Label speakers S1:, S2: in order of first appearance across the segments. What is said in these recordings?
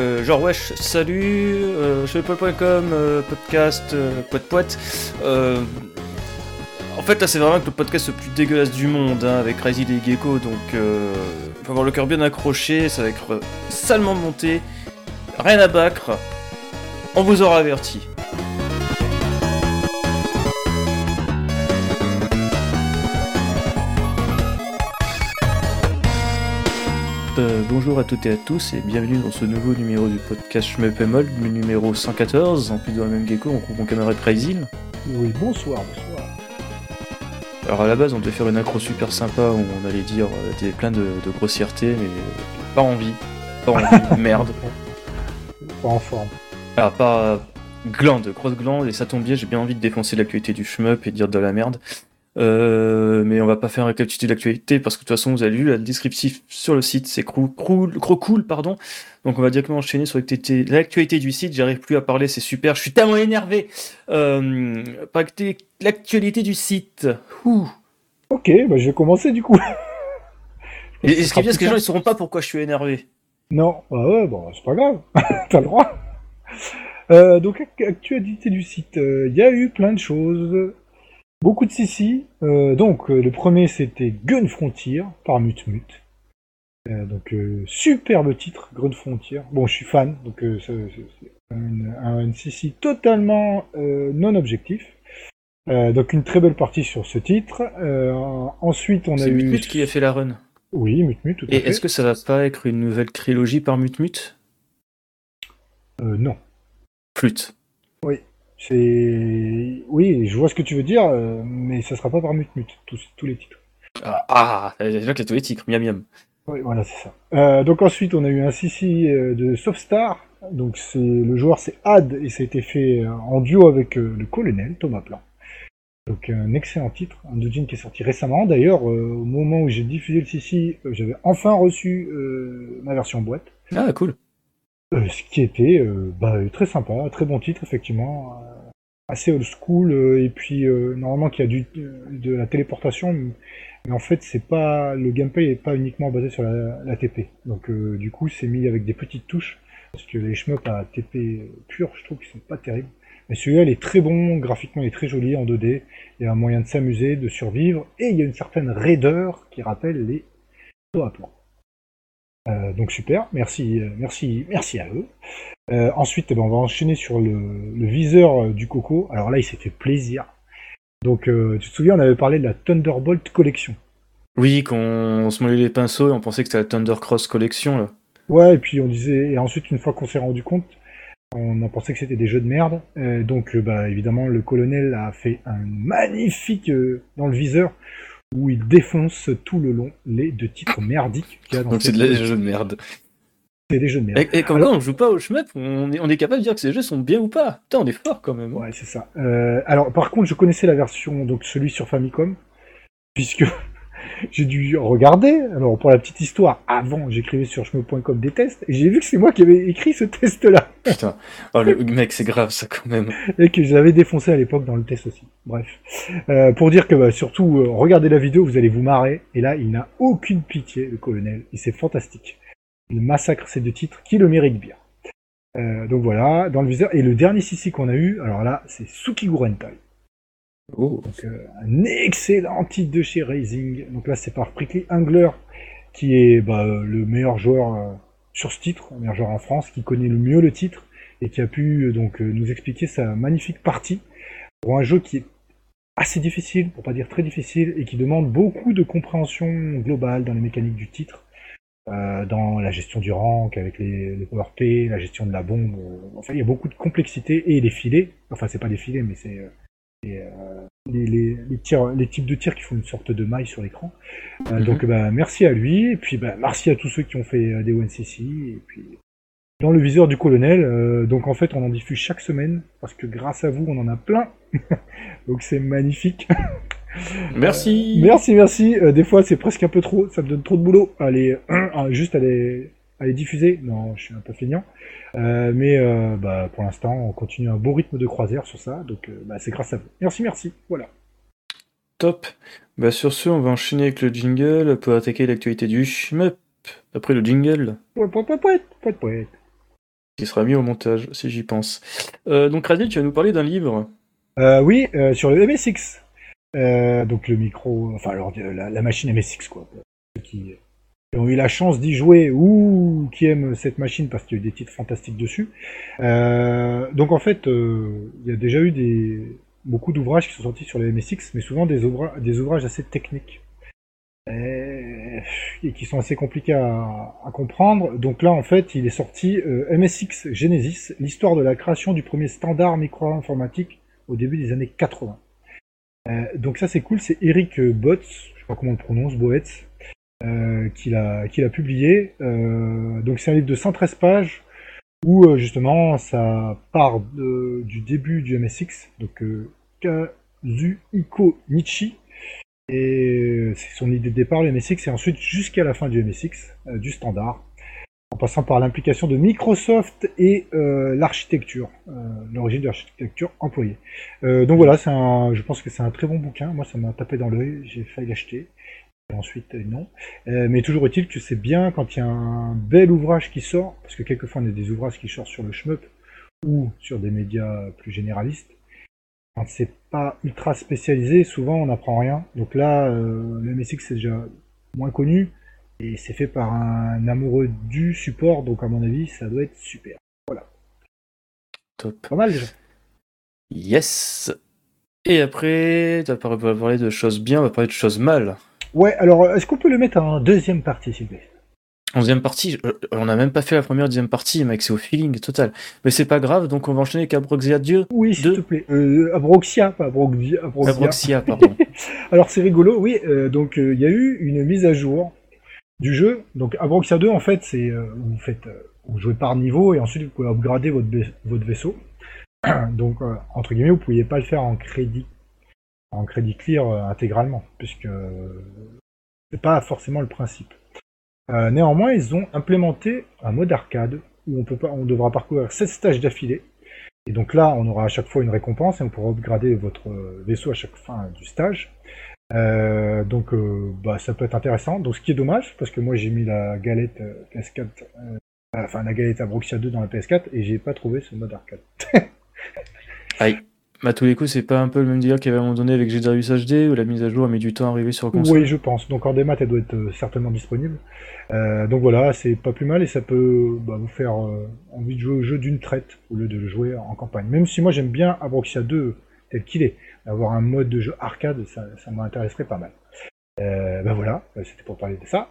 S1: euh, genre wesh, salut, euh, je euh, podcast, euh, poète poète. Euh, en fait, là, c'est vraiment le podcast le plus dégueulasse du monde, hein, avec Crazy et Gecko, donc euh, faut avoir le cœur bien accroché, ça va être salement monté, rien à battre. On vous aura averti. Euh, bonjour à toutes et à tous et bienvenue dans ce nouveau numéro du podcast Shmup et Mold, le numéro 114, en plus de la même gecko, on retrouve mon camarade Crazy.
S2: Oui, bonsoir, bonsoir.
S1: Alors à la base on devait faire une accro super sympa où on allait dire euh, des, plein de, de grossièretés mais pas envie, pas envie, merde.
S2: Pas en forme.
S1: Alors pas euh, glande, grosse glande et ça tombe bien, j'ai bien envie de défoncer l'actualité du shmup et de dire de la merde. Euh, mais on va pas faire un récapitulatif de l'actualité parce que de toute façon vous avez lu la descriptif sur le site, c'est crou cool pardon. Donc on va directement enchaîner sur l'actualité du site. J'arrive plus à parler, c'est super. Je suis tellement énervé. Euh, l'actualité du site. Ouh.
S2: Ok, bah je vais commencer du coup.
S1: Et, et ce qui est bien, c'est que les gens ils sauront pas pourquoi je suis énervé.
S2: Non, bah ouais, bon, c'est pas grave, t'as le droit. Euh, donc, ac- actualité du site, il y a eu plein de choses, beaucoup de sissi. Euh, donc, euh, le premier c'était Gun Frontier par Mutmut. Euh, donc, euh, superbe titre, Gun Frontier. Bon, je suis fan, donc c'est un, sissi totalement non objectif. Donc, une très belle partie sur ce titre. Ensuite, on a
S1: C'est
S2: eu...
S1: Mutmut qui a fait la run.
S2: Oui, Mutmut, tout à
S1: Et est-ce que ça va pas être une nouvelle trilogie par Mutmut?
S2: Euh, non.
S1: Flûte.
S2: C'est. Oui, je vois ce que tu veux dire, euh, mais ça sera pas par Mutmut, tous, tous les titres.
S1: Ah, ah déjà que tous les titres, miam miam.
S2: Oui, voilà, c'est ça. Euh, donc ensuite, on a eu un CC euh, de Softstar. Donc c'est le joueur, c'est Had, et ça a été fait en duo avec le colonel Thomas Plan. Donc un excellent titre, un doujin qui est sorti récemment. D'ailleurs, euh, au moment où j'ai diffusé le CC, euh, j'avais enfin reçu euh, ma version boîte.
S1: Ah, cool.
S2: Euh, ce qui était euh, bah, très sympa, très bon titre effectivement, assez old school euh, et puis euh, normalement qui a du de la téléportation, mais, en fait c'est pas le gameplay est pas uniquement basé sur la, TP, donc euh, du coup c'est mis avec des petites touches parce que les shmups à TP pur je trouve qu'ils sont pas terribles, mais celui-là il est très bon, graphiquement il est très joli en 2D, il y a un moyen de s'amuser, de survivre et il y a une certaine raideur qui rappelle les à plan. Euh, donc super, merci, euh, merci, merci à eux. Euh, ensuite, eh ben, on va enchaîner sur le, le viseur du Coco. Alors là, il s'est fait plaisir. Donc, euh, tu te souviens, on avait parlé de la Thunderbolt Collection.
S1: Oui, qu'on on se moulait les pinceaux et on pensait que c'était la Thunder Cross Collection, là.
S2: Ouais, et puis on disait, et ensuite, une fois qu'on s'est rendu compte, on a pensé que c'était des jeux de merde. Donc, bah, évidemment, le colonel a fait un magnifique dans le viseur où il défonce tout le long les deux titres merdiques qu'il y a dans
S1: Donc c'est
S2: cette
S1: de la- des jeux de merde.
S2: C'est des jeux de merde.
S1: Et, et comme
S2: Alors-
S1: quand on joue pas au shmup, on est, on est capable de dire que ces jeux sont bien ou pas. Putain, on est fort quand même. hein.
S2: Ouais, c'est ça. Euh, alors, par contre, je connaissais la version, donc celui sur Famicom, puisque j'ai dû regarder. Alors, pour la petite histoire, avant, j'écrivais sur chemin.com des tests, et j'ai vu que c'est moi qui avais écrit ce test-là,
S1: Putain. Oh, le mec, c'est grave ça quand même.
S2: et que j'avais défoncé à l'époque dans le test aussi. Bref. Euh, pour dire que, bah, surtout, euh, regardez la vidéo, vous allez vous marrer, et là, il n'a aucune pitié, le colonel, et c'est fantastique. Il massacre ces deux titres, qui le méritent bien. Euh, donc voilà, dans le viseur. Et le dernier CC qu'on a eu, alors là, c'est Sukiguro Hentai.
S1: Oh.
S2: Donc, euh, un excellent titre de chez Raising. Donc là, c'est par Prickly Angler, qui est bah, le meilleur joueur euh, sur ce titre, le meilleur joueur en France, qui connaît le mieux le titre et qui a pu euh, donc nous expliquer sa magnifique partie pour un jeu qui est assez difficile, pour pas dire très difficile, et qui demande beaucoup de compréhension globale dans les mécaniques du titre, dans la gestion du rank avec les, les power la gestion de la bombe. enfin, il y a beaucoup de complexité et les filets. Enfin, c'est pas des filets, mais c'est euh, les, les, les, tirs, les types de tirs qui font une sorte de maille sur l'écran. Euh,
S1: Mhm.
S2: Donc bah, merci à lui, et puis bah, merci à tous ceux qui ont fait euh, des ONCC, et puis dans le viseur du colonel, euh, donc en fait on en diffuse chaque semaine, parce que grâce à vous on en a plein, donc c'est magnifique.
S1: Merci.
S2: Merci, merci, des fois c'est presque un peu trop, ça me donne trop de boulot, allez, juste les, à les diffuser, non je suis un peu feignant, Euh, mais euh, bah, pour l'instant on continue un beau rythme de croisière sur ça, donc euh, bah, c'est grâce à vous. Merci, merci, voilà.
S1: Top. Bah sur ce, on va enchaîner avec le jingle pour attaquer l'actualité du shmup. Après le jingle.
S2: Poète, poète, poète.
S1: qui sera mis au montage, si j'y pense. donc Radil, tu vas nous parler d'un livre.
S2: oui, sur le MSX. donc le micro, enfin la, la, machine MSX quoi. Qui, ont eu la chance d'y jouer ou qui aiment cette machine parce qu'il y a eu des titres fantastiques dessus. Euh, donc en fait, euh, il y a déjà eu des, beaucoup d'ouvrages qui sont sortis sur les MSX, mais souvent des, des ouvrages assez techniques et, qui sont assez compliqués à, à, comprendre. Donc là, en fait, il est sorti euh, MSX Genesis, l'histoire de la création du premier standard micro-informatique au début des années 80. Euh, donc ça, c'est cool. C'est Eric Botz, je sais pas comment on le prononce, Boetz, euh, qu'il a, qu'il a publié. Euh, donc c'est un livre de 113 pages où euh, justement ça part du début du MSX, donc Kazuhiko Nichi, et c'est son idée de départ le MSX, et ensuite jusqu'à la fin du MSX, du standard, en passant par l'implication de Microsoft et l'architecture, l'origine de l'architecture employée. donc voilà, je pense que c'est un très bon bouquin. Moi, ça m'a tapé dans l'œil, j'ai failli l'acheter ensuite euh, non. Euh, mais toujours est-il que c'est bien quand il y a un bel ouvrage qui sort, parce que quelquefois on a des ouvrages qui sortent sur le shmup ou sur des médias plus généralistes. Quand c'est pas ultra spécialisé, souvent on n'apprend rien. Donc là, euh, le MSX c'est déjà moins connu et c'est fait par un amoureux du support, donc à mon avis ça doit être super. Voilà.
S1: Top.
S2: Pas mal déjà.
S1: Yes. Et après, tu vas parler de choses bien, on va parler de choses mal.
S2: Ouais, alors est-ce qu'on peut le mettre en deuxième partie, s'il vous plaît?
S1: En deuxième partie, on n'a même pas fait la première deuxième partie, mec, c'est au feeling total. Mais c'est pas grave, donc on va enchaîner avec Abroxia Dieu.
S2: Oui, s'il te plaît. Euh, Abroxia, pas Abroxia.
S1: Abroxia, pardon.
S2: Alors c'est rigolo, oui, euh, donc euh, il y a eu une mise à jour du jeu. Donc Abroxia 2, en fait, c'est euh, vous faites, vous jouez par niveau et ensuite vous pouvez upgrader votre, votre vaisseau. donc, entre guillemets, vous ne pouviez pas le faire en crédit en crédit clear euh, intégralement, puisque c'est pas forcément le principe. Euh, néanmoins, ils ont implémenté un mode arcade où on, peut pas, on devra parcourir 7 stages d'affilée. Et donc là, on aura à chaque fois une récompense et on pourra upgrader votre vaisseau à chaque fin du stage. Euh, donc bah, ça peut être intéressant. Donc ce qui est dommage, parce que moi j'ai mis la galette PS4, enfin la galette Abroxia 2 dans la PS4 et j'ai pas trouvé ce mode arcade.
S1: Aïe. Bah, tous les coups, c'est pas un peu le même délire qu'il y avait à un moment donné avec Gedarius HD où la mise à jour a mis du temps à arriver sur le console
S2: Oui, je pense. Donc en démat, elle doit être euh, certainement disponible. Euh, donc voilà, c'est pas plus mal et ça peut bah, vous faire euh, envie de jouer au jeu d'une traite au lieu de le jouer en campagne. Même si moi j'aime bien Abroxia 2 tel qu'il est. Avoir un mode de jeu arcade, ça, ça m'intéresserait pas mal. ben voilà, c'était pour parler de ça.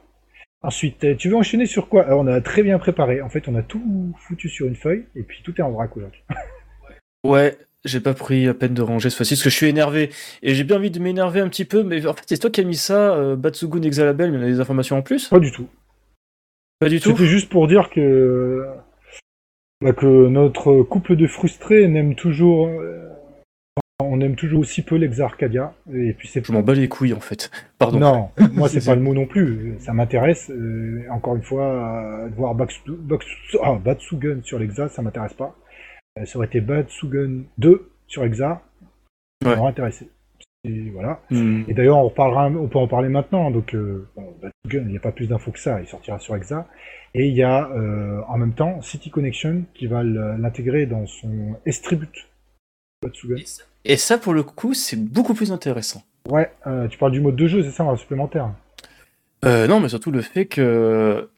S2: Ensuite, tu veux enchaîner sur quoi? On a très bien préparé. En fait, on a tout foutu sur une feuille et puis tout est en vrac aujourd'hui.
S1: Ouais, j'ai pas pris la peine de ranger ce fois-ci parce que je suis énervé et j'ai bien envie de m'énerver un petit peu, mais en fait c'est toi qui as mis ça, euh, Batsugun Exalabel, mais on a des informations en plus
S2: Pas du tout.
S1: Pas du tout
S2: C'était juste pour dire que bah, que notre couple de frustrés n'aime toujours euh, on aime toujours aussi peu l'Exa Arcadia et puis c'est
S1: je m'en bats les couilles en fait. Pardon.
S2: Non, moi c'est pas le mot non plus, ça m'intéresse euh, encore une fois de voir ah, Batsugun sur l'Exa, ça m'intéresse pas. Euh, ça aurait été Batsugun 2 sur Exa, ça m'aurait intéressé. Et voilà. Hmm. Et d'ailleurs, on reparlera, on peut en parler maintenant. Donc, euh, Batsugun, il n'y a pas plus d'infos que ça. Il sortira sur Exa. Et il y a euh, en même temps City Connection qui va l'intégrer dans son.
S1: Batsugun. Et ça, pour le coup, c'est beaucoup plus intéressant.
S2: Ouais, tu parles du mode de jeu, c'est ça, un supplémentaire?
S1: non, mais surtout le fait que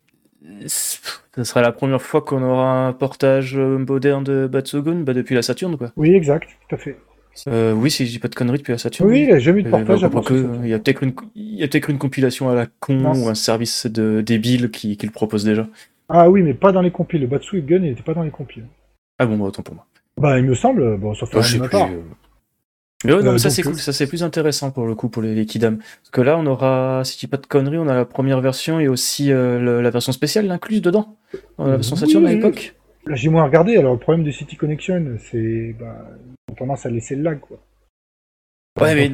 S1: ce sera la première fois qu'on aura un portage euh, moderne de Batsugun bah, depuis la Saturne, quoi.
S2: Oui, exact, tout à fait.
S1: Euh, oui, si je dis pas de conneries depuis la Saturne.
S2: Oui, il n'y a jamais eu de euh, portage.
S1: Bah, il y a peut-être une, peut une compilation à la con ou un service de débile qui, qui, le propose déjà.
S2: Ah oui, mais pas dans les compiles. Le Batsugun, il n'était pas dans les compiles.
S1: Ah bon, bah, autant pour moi.
S2: Bah, il me semble, bon, sauf
S1: oh, je pas. Mais ouais, non, ça c'est cool, ça c'est plus intéressant pour le coup pour les, les Kidam. Parce que là, on aura, si je dis pas de conneries, on a la première version et aussi la version spéciale incluse dedans. la version Saturn à l'époque.
S2: Là, j'ai moins regardé. Alors, le problème de City Connection, c'est. Bah, on tendance à laisser le lag, quoi.
S1: Ouais, mais,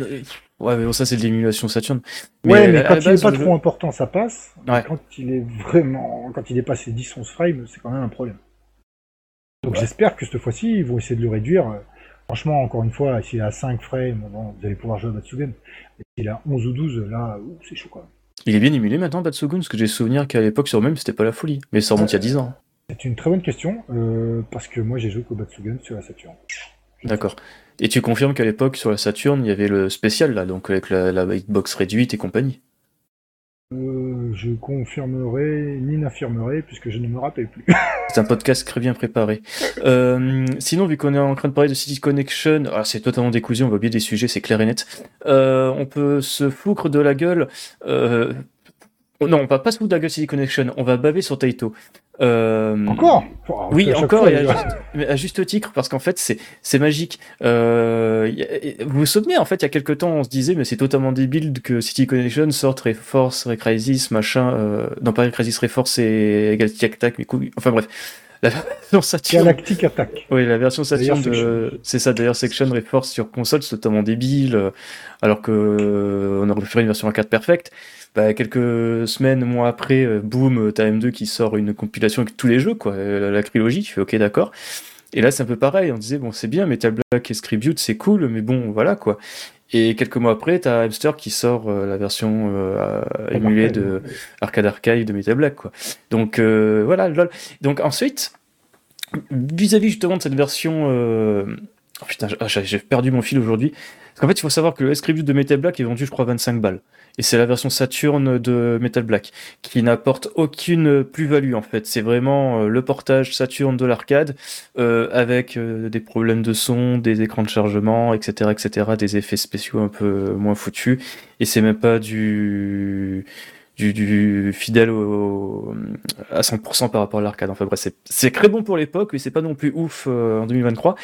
S1: ouais, mais bon, ça, c'est de l'émulation Saturn.
S2: Mais ouais, mais quand il est pas trop important, ça passe. Quand il est vraiment. Quand il dépasse les 10-11 frames, c'est quand même un problème. Donc, j'espère que cette fois-ci, ils vont essayer de le réduire. Franchement, encore une fois, s'il a 5 frames, bon, vous allez pouvoir jouer à Batsugun. Mais s'il a 11 ou 12, là, c'est chaud, quoi.
S1: Il est bien émulé maintenant, Batsugun, parce que j'ai souvenir qu'à l'époque, sur même, c'était pas la folie. Mais ça remonte il y a 10 ans.
S2: C'est une très bonne question, euh, parce que moi j'ai joué Kobatsugen sur la Saturn.
S1: D'accord. Et tu confirmes qu'à l'époque, sur la Saturn, il y avait le spécial, là, donc avec la, la hitbox réduite et compagnie
S2: euh, Je confirmerai ni n'affirmerai, puisque je ne me rappelle plus.
S1: c'est un podcast très bien préparé. Euh, sinon, vu qu'on est en train de parler de City Connection, ah, c'est totalement décousu, on va oublier des sujets, c'est clair et net. Euh, on peut se foutre de la gueule euh, non, on va pas se foutre de City Connection, on va baver sur Taito.
S2: Euh... Encore
S1: Oui, encore, et à, juste, titre, parce qu'en fait, c'est, c'est magique. Euh... Vous vous souvenez, en fait, il y a quelques temps, on se disait, mais c'est totalement débile que City Connection sorte Reforce, Recrisis, machin, euh... non pas Recrisis, Reforce et Galactic Attack, mais enfin bref. La version Saturn.
S2: Galactic Attack.
S1: Oui, la version Saturn de. C'est ça, d'ailleurs, Section Reforce sur console, c'est totalement débile, euh, alors que euh, on aurait pu faire une version 4 perfecte. Bah, quelques semaines, mois après, euh, boum, t'as M2 qui sort une compilation avec tous les jeux, quoi, euh, la, trilogie, tu fais ok, d'accord. Et là, c'est un peu pareil, on disait, bon, c'est bien, Metal Black et Scribute, c'est cool, mais bon, voilà, quoi. Et quelques mois après, t'as Hamster qui sort euh, la version émulée de Arcade Archive de Metal Black, quoi. Donc, voilà, lol. Donc, ensuite, vis-à-vis justement de cette version. Oh putain, ah, j'ai perdu mon fil aujourd'hui. Parce qu'en fait, il faut savoir que le Scribute de Metal Black est vendu, je crois, 25 balles et c'est la version Saturn de Metal Black qui n'apporte aucune plus-value en fait. C'est vraiment euh, le portage Saturn de l'arcade euh, avec euh, des problèmes de son, des écrans de chargement, etc., etc., des effets spéciaux un peu moins foutus et c'est même pas du du, fidèle à 100% par rapport à l'arcade. Enfin bref, c'est très bon pour l'époque, mais c'est pas non plus ouf en 2023.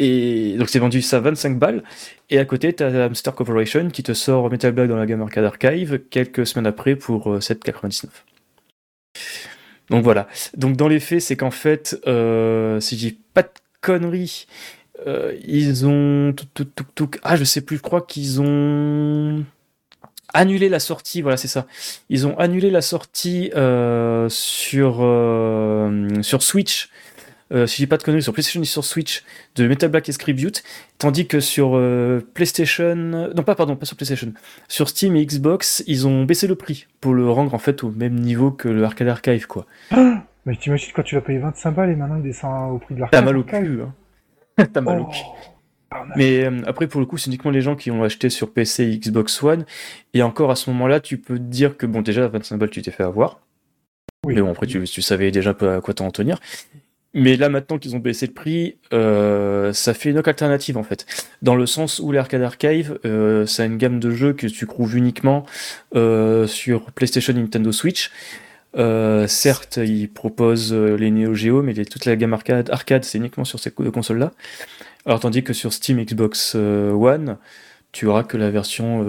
S1: Donc c'est vendu ça 25 balles. Et à côté, tu as Hamster Corporation qui te sort Metal Blade dans la gamme Arcade Archive quelques semaines après pour 7,99. Euh, donc voilà. Donc dans les faits, c'est qu'en fait, euh, si j'ai pas de conneries, euh, ils ont. Ah, je sais plus, je crois qu'ils ont annulé la sortie, voilà, c'est ça. Ils ont annulé la sortie sur, sur Switch euh, si j'ai pas de conneries, sur PlayStation et sur Switch de Metal Black Tribute, tandis que sur euh, PlayStation, non pas pardon, pas sur PlayStation, sur Steam et Xbox, ils ont baissé le prix pour le rendre en fait au même niveau que le Arcade Archive quoi.
S2: Ah mais t'imagines quand tu l'as payé 25 balles et maintenant il descend au prix de l'arcade.
S1: T'as mal au cul, hein. T'as mal au cul. Oh, mais euh, après, pour le coup, c'est uniquement les gens qui ont acheté sur PC et Xbox One. Et encore à ce moment-là, tu peux te dire que, bon, déjà, à 25 balles, tu t'es fait avoir. Oui. Mais bon, après, tu, tu savais déjà un peu à quoi t'en tenir. Mais là, maintenant qu'ils ont baissé le prix, euh, ça fait une autre alternative en fait. Dans le sens où l'Arcade Archive, euh, c'est une gamme de jeux que tu trouves uniquement euh, sur PlayStation Nintendo Switch. Euh, certes, ils proposent euh, les Neo Geo, mais toute la gamme arcade, arcade c'est uniquement sur ces consoles-là. Alors, tandis que sur Steam Xbox euh, One, tu auras que la version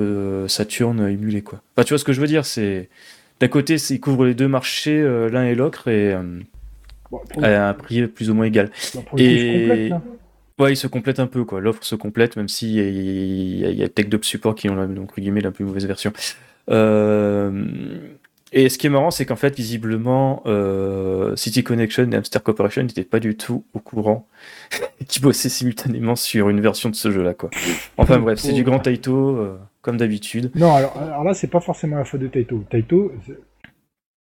S1: Saturn émulée. Quoi. Enfin, tu vois ce que je veux dire c'est D'un côté, ils couvrent les deux marchés, l'un et l'autre, et à un prix plus ou moins égal.
S2: et
S1: ouais, il se complète un peu, quoi. L'offre se complète, même s'il y, a, y a TechDub Support qui ont donc, guillemets, la plus mauvaise version. Euh, et ce qui est marrant, c'est qu'en fait, visiblement, euh, City Connection et Hamster Corporation n'étaient pas du tout au courant qui bossaient simultanément sur une version de ce jeu-là, quoi. Enfin bref, c'est du grand Taito, euh, comme d'habitude.
S2: Non, alors, alors là, c'est pas forcément la faute de Taito. Taito,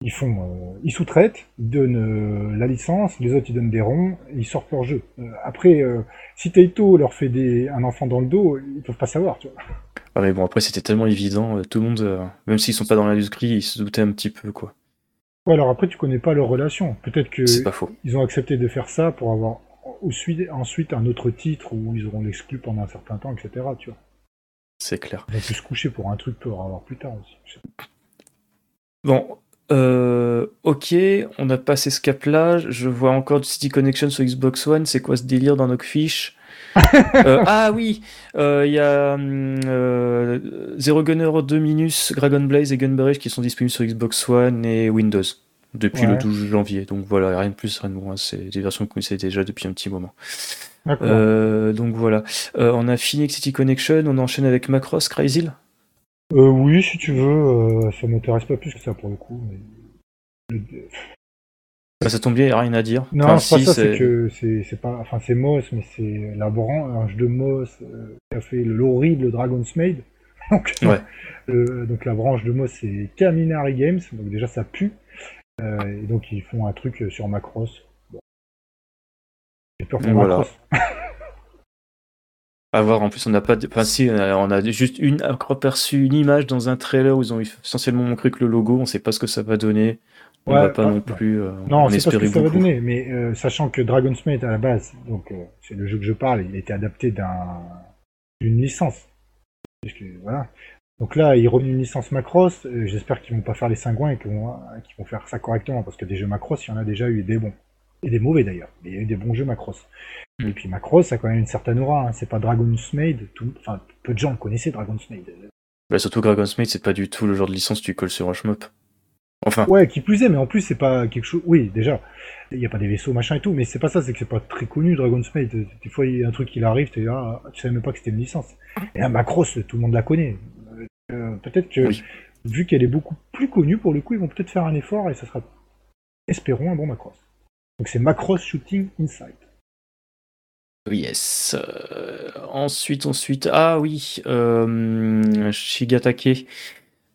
S2: ils font, euh, ils sous-traitent, ils donnent euh, la licence, les autres ils donnent des ronds, ils sortent leur jeu. Euh, après, si Taito leur fait des, un enfant dans le dos, ils peuvent pas savoir, tu vois.
S1: Ah mais bon, après c'était tellement évident, tout le monde, même s'ils sont pas dans l'industrie, ils se doutaient un petit peu, quoi.
S2: Ouais, alors après tu connais pas leur relation. Peut-être que
S1: c'est pas faux.
S2: ils ont accepté de faire ça pour avoir ensuite un autre titre où ils auront l'exclu pendant un certain temps, etc. Tu vois.
S1: C'est clair.
S2: Ils vont se coucher pour un truc pour avoir plus tard aussi.
S1: Bon, euh, ok, on a passé ce cap-là. Je vois encore du City Connection sur Xbox One. C'est quoi ce délire dans nos fiches euh, Ah oui, euh, il y a euh, Zero Gunner 2 Minus, Dragon Blaze et Gunberry qui sont disponibles sur Xbox One et Windows depuis le 12 janvier. Donc voilà, rien de plus, rien de moins. C'est des versions que vous connaissez déjà depuis un petit moment. donc voilà. on a fini avec City Connection. On enchaîne avec Macross, Crazy
S2: euh, oui, si tu veux, euh, ça m'intéresse pas plus que ça pour le coup. Mais...
S1: Bah, ça tombe bien, il n'y a rien à dire.
S2: Non, c'est pas ça, c'est que c'est pas. Enfin, c'est Moss, mais c'est la branche de Moss euh, qui a fait l'horrible Dragon's Maid. donc,
S1: ouais.
S2: donc la branche de Moss, c'est Kaminari Games, donc déjà ça pue. et donc ils font un truc sur Macross. Bon. J'ai peur pour
S1: Voilà.
S2: Macross.
S1: À voir, en plus, on n'a pas. de- Enfin, si, on a, on a juste une aperçu une image dans un trailer où ils ont essentiellement montré que le logo, on sait pas ce que ça va donner. On
S2: Ouais,
S1: va pas non plus. euh,
S2: Non,
S1: en
S2: c'est pas ce que ça va donner, mais euh, sachant que Dragon's Maid à la base, donc euh, c'est le jeu que je parle, il a été adapté d'un d'une licence. Voilà. Donc là, ils reviennent une licence Macross. J'espère qu'ils vont pas faire les cingouins et qu'ils vont, qu'ils vont faire ça correctement, parce que des jeux Macross, il y en a déjà eu des bons et des mauvais d'ailleurs. Mais il y a eu des bons jeux Macross.
S1: Mm.
S2: Et puis Macross, a quand même une certaine aura. hein. C'est pas Dragon's Maid. Tout... Enfin, peu de gens connaissaient Dragon's Maid.
S1: Bah, surtout Dragon's Maid, c'est pas du tout le genre de licence que tu colles sur un shmup. Enfin,
S2: Ouais, qui plus est, mais en plus c'est pas quelque chose. Oui, déjà, il y a pas des vaisseaux machin et tout, mais c'est pas ça, c'est que c'est pas très connu Dragon's Maid. Des fois, il y a un truc qui arrive, là, ah, tu savais même pas que c'était une licence. Et là, Macross, tout le monde la connaît. Euh, peut-être que
S1: Oui.
S2: vu qu'elle est beaucoup plus connue pour le coup, ils vont peut-être faire un effort et ça sera, espérons, un bon Macross. Donc c'est Macross Shooting Inside.
S1: yes. Euh, ensuite, ensuite. Ah oui, euh, Shigatake.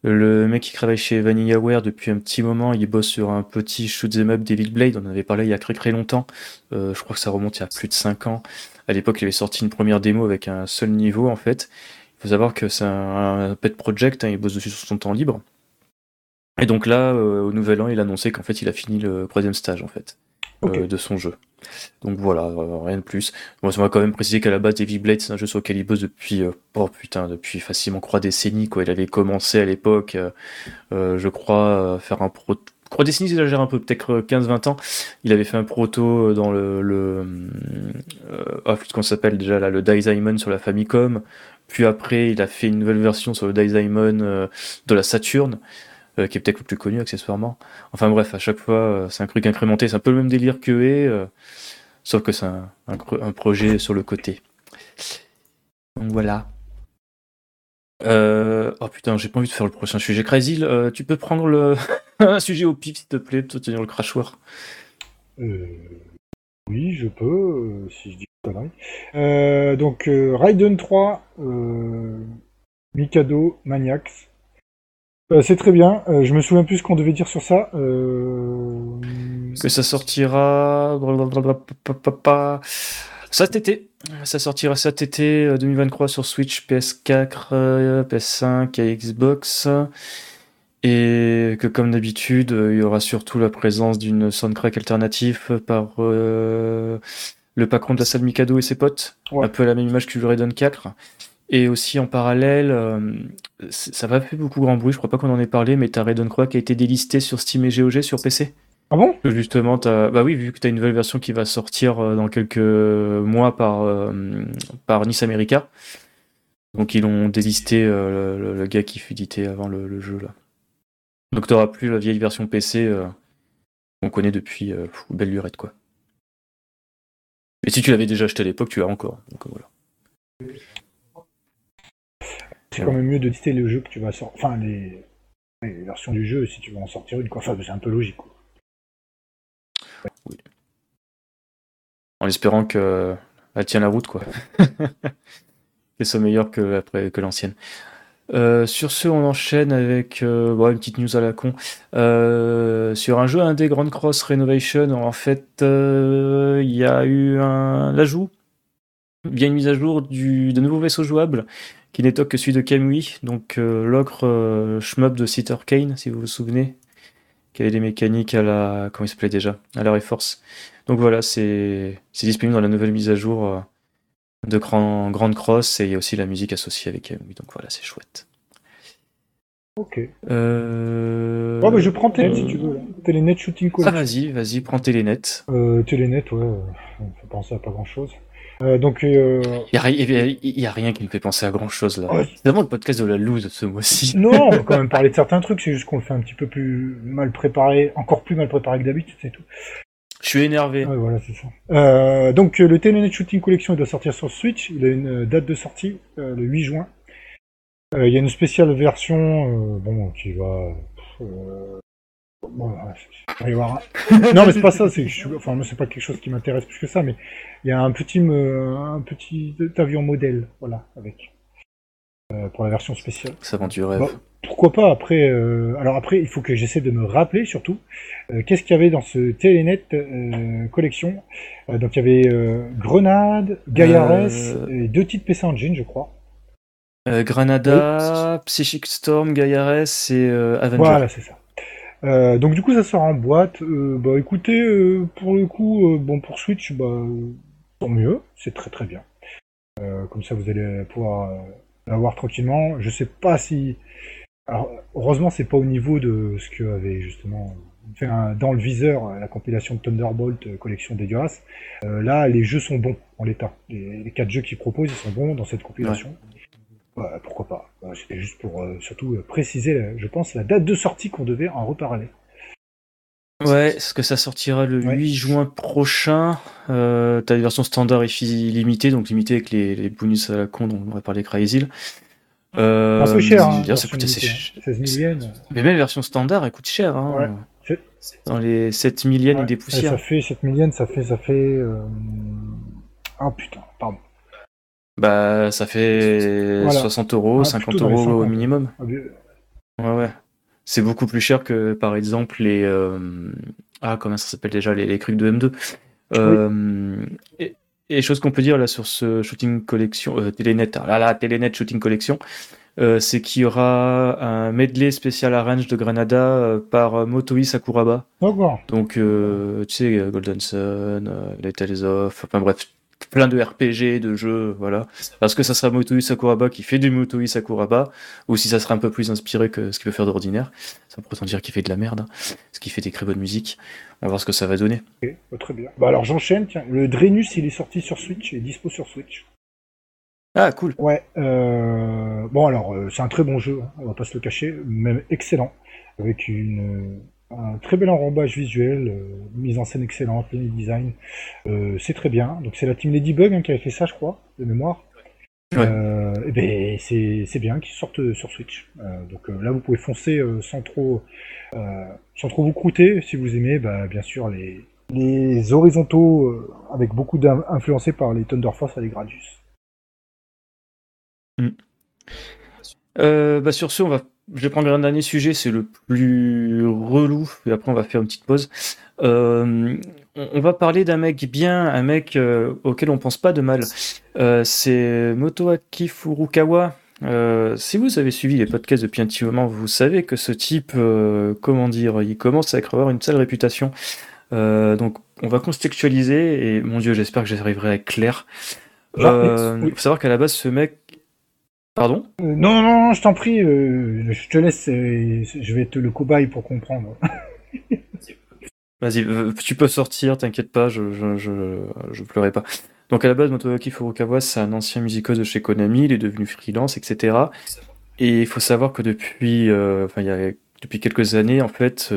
S1: Le mec qui travaille chez VanillaWare depuis un petit moment, il bosse sur un petit shoot'em up Devil Blade. On en avait parlé il y a très très longtemps. Euh, je crois que ça remonte il y a plus de 5 ans. À l'époque, il avait sorti une première démo avec un seul niveau en fait. Il faut savoir que c'est un, un pet project, hein, il bosse dessus sur son temps libre. Et donc là, euh, au nouvel an, il a annoncé qu'en fait, il a fini le troisième stage en fait euh, de son jeu. Donc voilà, euh, rien de plus. Bon, ça m'a quand même précisé qu'à la base, Devil Blade, c'est un jeu sur lequel il bosse depuis, euh, oh putain, depuis facilement trois décennies, quoi. Il avait commencé à l'époque, je crois, faire un pro. Trois décennies, j'exagère un peu, peut-être 15-20 ans. Il avait fait un proto dans le. le euh, ah, plus comment ça s'appelle déjà là, le Daizaiman sur la Famicom. Puis après, il a fait une nouvelle version sur le euh, de la Saturn, euh, qui est peut-être le plus connu accessoirement. Enfin bref, à chaque fois, euh, c'est un truc incrémenté. C'est un peu le même délire que E, euh, sauf que c'est un, projet sur le côté. Donc voilà. Oh putain, j'ai pas envie de faire le prochain sujet. Crazy, tu peux prendre le un sujet au pif, s'il te plaît, pour tenir le crachoir.
S2: Oui, je peux, si je dis conneries. Donc, Raiden 3, euh, Mikado, Maniacs. Euh, c'est très bien. Euh, je me souviens plus ce qu'on devait dire sur ça. Euh...
S1: Que ça sortira. Cet été. Ça sortira cet été euh, 2023 sur Switch, PS4, euh, PS5 et Xbox. Et que comme d'habitude, il y aura surtout la présence d'une soundtrack alternative par le patron de la salle Mikado et ses potes.
S2: Ouais.
S1: Un peu à la même image que le Raiden 4. Et aussi en parallèle, euh, ça va fait beaucoup grand bruit, je crois pas qu'on en ait parlé, mais t'as Raiden Croix qui a été délisté sur Steam et GOG sur PC.
S2: Ah bon?
S1: Justement, t'as... bah oui, vu que tu as une nouvelle version qui va sortir euh, dans quelques mois par, euh, par Nice America. Donc ils ont délisté euh, le, le gars qui fut édité avant le, le jeu là. Donc t'auras plus la vieille version PC qu'on connaît depuis pff, belle lurette quoi. Et si tu l'avais déjà acheté à l'époque, tu l'as encore. Donc voilà.
S2: C'est quand même mieux de lister le jeu que tu vas sortir. Enfin, les... les versions du jeu, si tu veux en sortir une. Quoi. Enfin, c'est un peu logique. Quoi.
S1: En espérant que elle tient la route quoi. Qu'elle soit meilleure que, pré- que l'ancienne. Euh, sur ce, on enchaîne avec euh, bon, une petite news à la con. Euh, sur un jeu indé Grand Cross Renovation, en fait, il y a eu un l'ajout via une mise à jour du, de nouveaux vaisseaux jouables qui n'étoque que celui de Kamui, donc euh, l'ocre euh, shmup de Sitter Kane, si vous vous souvenez, qui avait des mécaniques à la comment il s'appelait déjà, à la Reforce. Donc voilà, c'est disponible dans la nouvelle mise à jour euh, de Grand, Grande Cross et il y a aussi la musique associée avec Kamui, donc voilà, c'est chouette.
S2: Ok.
S1: Euh...
S2: Ouais, je prends Télénet si tu veux. Télénet Shooting
S1: Ah,
S2: Collection.
S1: vas-y, vas-y, prends Télénet.
S2: Euh, Télénet, ouais. On peut penser à pas grand chose. Euh, donc, euh...
S1: Il y, a y a- il y a rien qui me fait penser à grand chose là.
S2: Ouais.
S1: C'est vraiment le podcast de la loose ce mois-ci.
S2: non, on va quand même parler de certains trucs. C'est juste qu'on le fait un petit peu plus mal préparé, encore plus mal préparé que d'habitude, c'est tout.
S1: Je suis énervé.
S2: Ouais, voilà, c'est ça. Euh, donc, le Telenet Shooting Collection il doit sortir sur Switch. Il a une euh, date de sortie, le 8 juin. Il y a une spéciale version, bon, qui va. Euh, bon, un- non, mais c'est pas ça. C'est, je enfin, c'est pas quelque chose qui m'intéresse plus que ça, mais il y a un petit, un petit avion modèle, voilà, avec euh, pour la version spéciale.
S1: Ça vend du rêve.
S2: Pourquoi pas après Alors après, il faut que j'essaie de me rappeler surtout qu'est-ce qu'il y avait dans ce Telenet collection. donc il y avait Grenade, Gaiares et deux titres PC Engine, je crois.
S1: Granada, Psychic Storm, Gaiares et Avenger.
S2: Voilà, c'est ça. Euh, donc du coup ça sort en boîte. Euh, bah écoutez, euh, pour le coup, bon pour Switch, bah tant mieux, c'est très très bien. comme ça vous allez pouvoir l'avoir tranquillement. Je sais pas si. Alors heureusement c'est pas au niveau de ce que avait justement fait dans le viseur la compilation de Thunderbolt collection dégueulasse. là les jeux sont bons en l'état. Les, quatre jeux qu'ils proposent ils sont bons dans cette compilation pourquoi pas. C'était juste pour euh, surtout euh, préciser, je pense, la date de sortie qu'on devait en reparler.
S1: Ouais, ce que ça sortira le 8 juin prochain. Euh, T'as la version standard et limitée, donc limitée avec les, bonus à la con dont on va parler Crazy.
S2: Euh, un peu cher, hein,
S1: ça coûte assez cher. Mais même la version standard, elle coûte cher. Hein. Dans les 7 yens et des poussières.
S2: Ça fait 7 yens, ça fait. Ça fait. Oh putain, pardon.
S1: Bah, ça fait 60 euros, 50 ah, euros au minimum. Ah, ouais, ouais. C'est beaucoup plus cher que, par exemple, les. Euh, ah, comment ça s'appelle déjà Les, les trucs de M2. Euh, et, et chose qu'on peut dire là sur ce Shooting Collection, euh, Telenet, ah là là, Telenet Shooting Collection, euh, c'est qu'il y aura un medley spécial arrange de Granada par Motoi Sakuraba. Donc, tu sais, Golden Sun, Les Tales of, enfin bref, plein de RPG, de jeux, voilà. Parce que ça sera Motoi Sakuraba qui fait du Motoi Sakuraba, ou si ça sera un peu plus inspiré que ce qu'il peut faire d'ordinaire. Ça autant dire qu'il fait de la merde, hein. ce qui fait des très bonnes musiques. On va voir ce que ça va donner.
S2: Bah, très bien. Bah alors j'enchaîne, tiens. Le Drenus, il est sorti sur Switch, est dispo sur Switch.
S1: Ah, cool.
S2: Ouais. Euh... Bon, alors, euh, c'est un très bon jeu, hein, on va pas se le cacher, même excellent, avec une un très bel enrobage visuel, euh, mise en scène excellente, le design, euh, c'est très bien. Donc c'est la team Ladybug hein, qui avait fait ça, je crois, de mémoire. Euh, et ben c'est bien qu'ils sortent sur Switch. donc là vous pouvez foncer sans trop sans trop vous croûter si vous aimez, bah, bien sûr les les horizontaux avec beaucoup d'influencés par les Thunder Force et les Gradius.
S1: Mm. Bah sur ce, on va je vais prendre un dernier sujet, c'est le plus relou, et après on va faire une petite pause. Euh, on va parler d'un mec bien, un mec euh, auquel on pense pas de mal. Euh, c'est Motoaki Furukawa. si vous avez suivi les podcasts depuis un petit moment, vous savez que ce type, comment dire, il commence à avoir une sale réputation. donc on va contextualiser, et mon dieu, j'espère que j'arriverai à être clair. Il faut savoir qu'à la base, ce mec Pardon?
S2: Euh, Non, non, non, je t'en prie, euh, je te laisse, euh, je vais être le cobaye pour comprendre.
S1: Vas-y, tu peux sortir, t'inquiète pas, je, je, je, pas. Donc à la base, Motoaki Furukawa, c'est un ancien musicos de chez Konami, il est devenu freelance, etc. Et il faut savoir que depuis, enfin, il y a, depuis quelques années, en fait,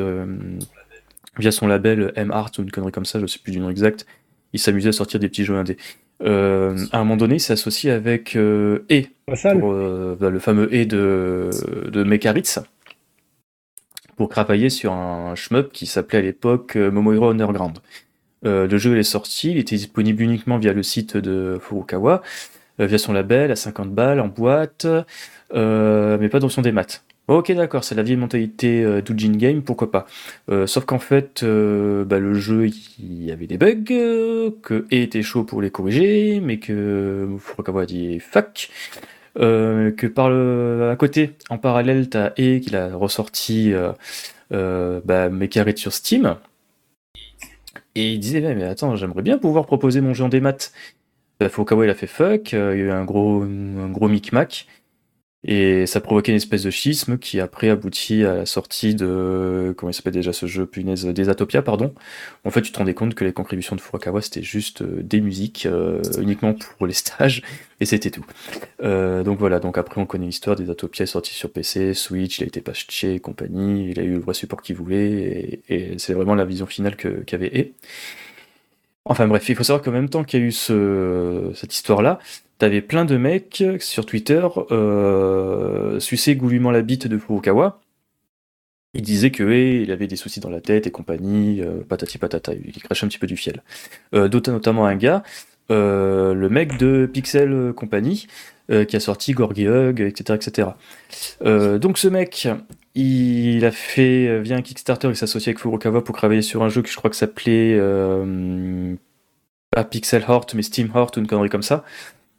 S1: via son label M-Art ou une connerie comme ça, je sais plus du nom exact, il s'amusait à sortir des petits jeux indés. À un moment donné, il s'associe avec E, euh, bah, le fameux E de, de Mekaritz, pour travailler sur un shmup qui s'appelait à l'époque euh, Momohiro Underground. Euh, le jeu est sorti, il était disponible uniquement via le site de Furukawa, via son label à 50 balles en boîte, mais pas dans son démat. Ok, d'accord, c'est la vieille mentalité euh, Game, pourquoi pas. Sauf qu'en fait, bah, le jeu, il y avait des bugs, que E était chaud pour les corriger, mais que Furukawa a dit fuck. Que par le, à côté, en parallèle, t'as E qui l'a ressorti bah, Mekarit sur Steam. Et il disait, mais attends, j'aimerais bien pouvoir proposer mon jeu en démat. Furukawa il a fait fuck, il y a eu un gros, un gros micmac. Et ça provoquait une espèce de schisme qui après aboutit à la sortie de. Comment il s'appelle déjà ce jeu Punaise Desatopia, pardon. En fait, tu te rendais compte que les contributions de Furukawa c'était juste euh, des musiques euh, uniquement pour les stages et c'était tout. Euh, donc voilà, donc après on connaît l'histoire Desatopia est sorti sur PC, Switch, il a été patché et compagnie, il a eu le vrai support qu'il voulait et, c'est vraiment la vision finale qu'avait que, Enfin bref, il faut savoir qu'en même temps qu'il y a eu ce, cette histoire-là, t'avais plein de mecs sur Twitter euh, sucer goulûment la bite de Furukawa. Il disait que il avait des soucis dans la tête et compagnie, euh, patati patata, il crachait un petit peu du fiel. Euh, D'autres notamment un gars le mec de Pixel Company, qui a sorti Gorgy Hug, etc. etc. donc ce mec, il a fait, via un Kickstarter, il s'associe avec Furukawa pour travailler sur un jeu que je crois que s'appelait pas Pixel Heart, mais Steam Heart ou une connerie comme ça.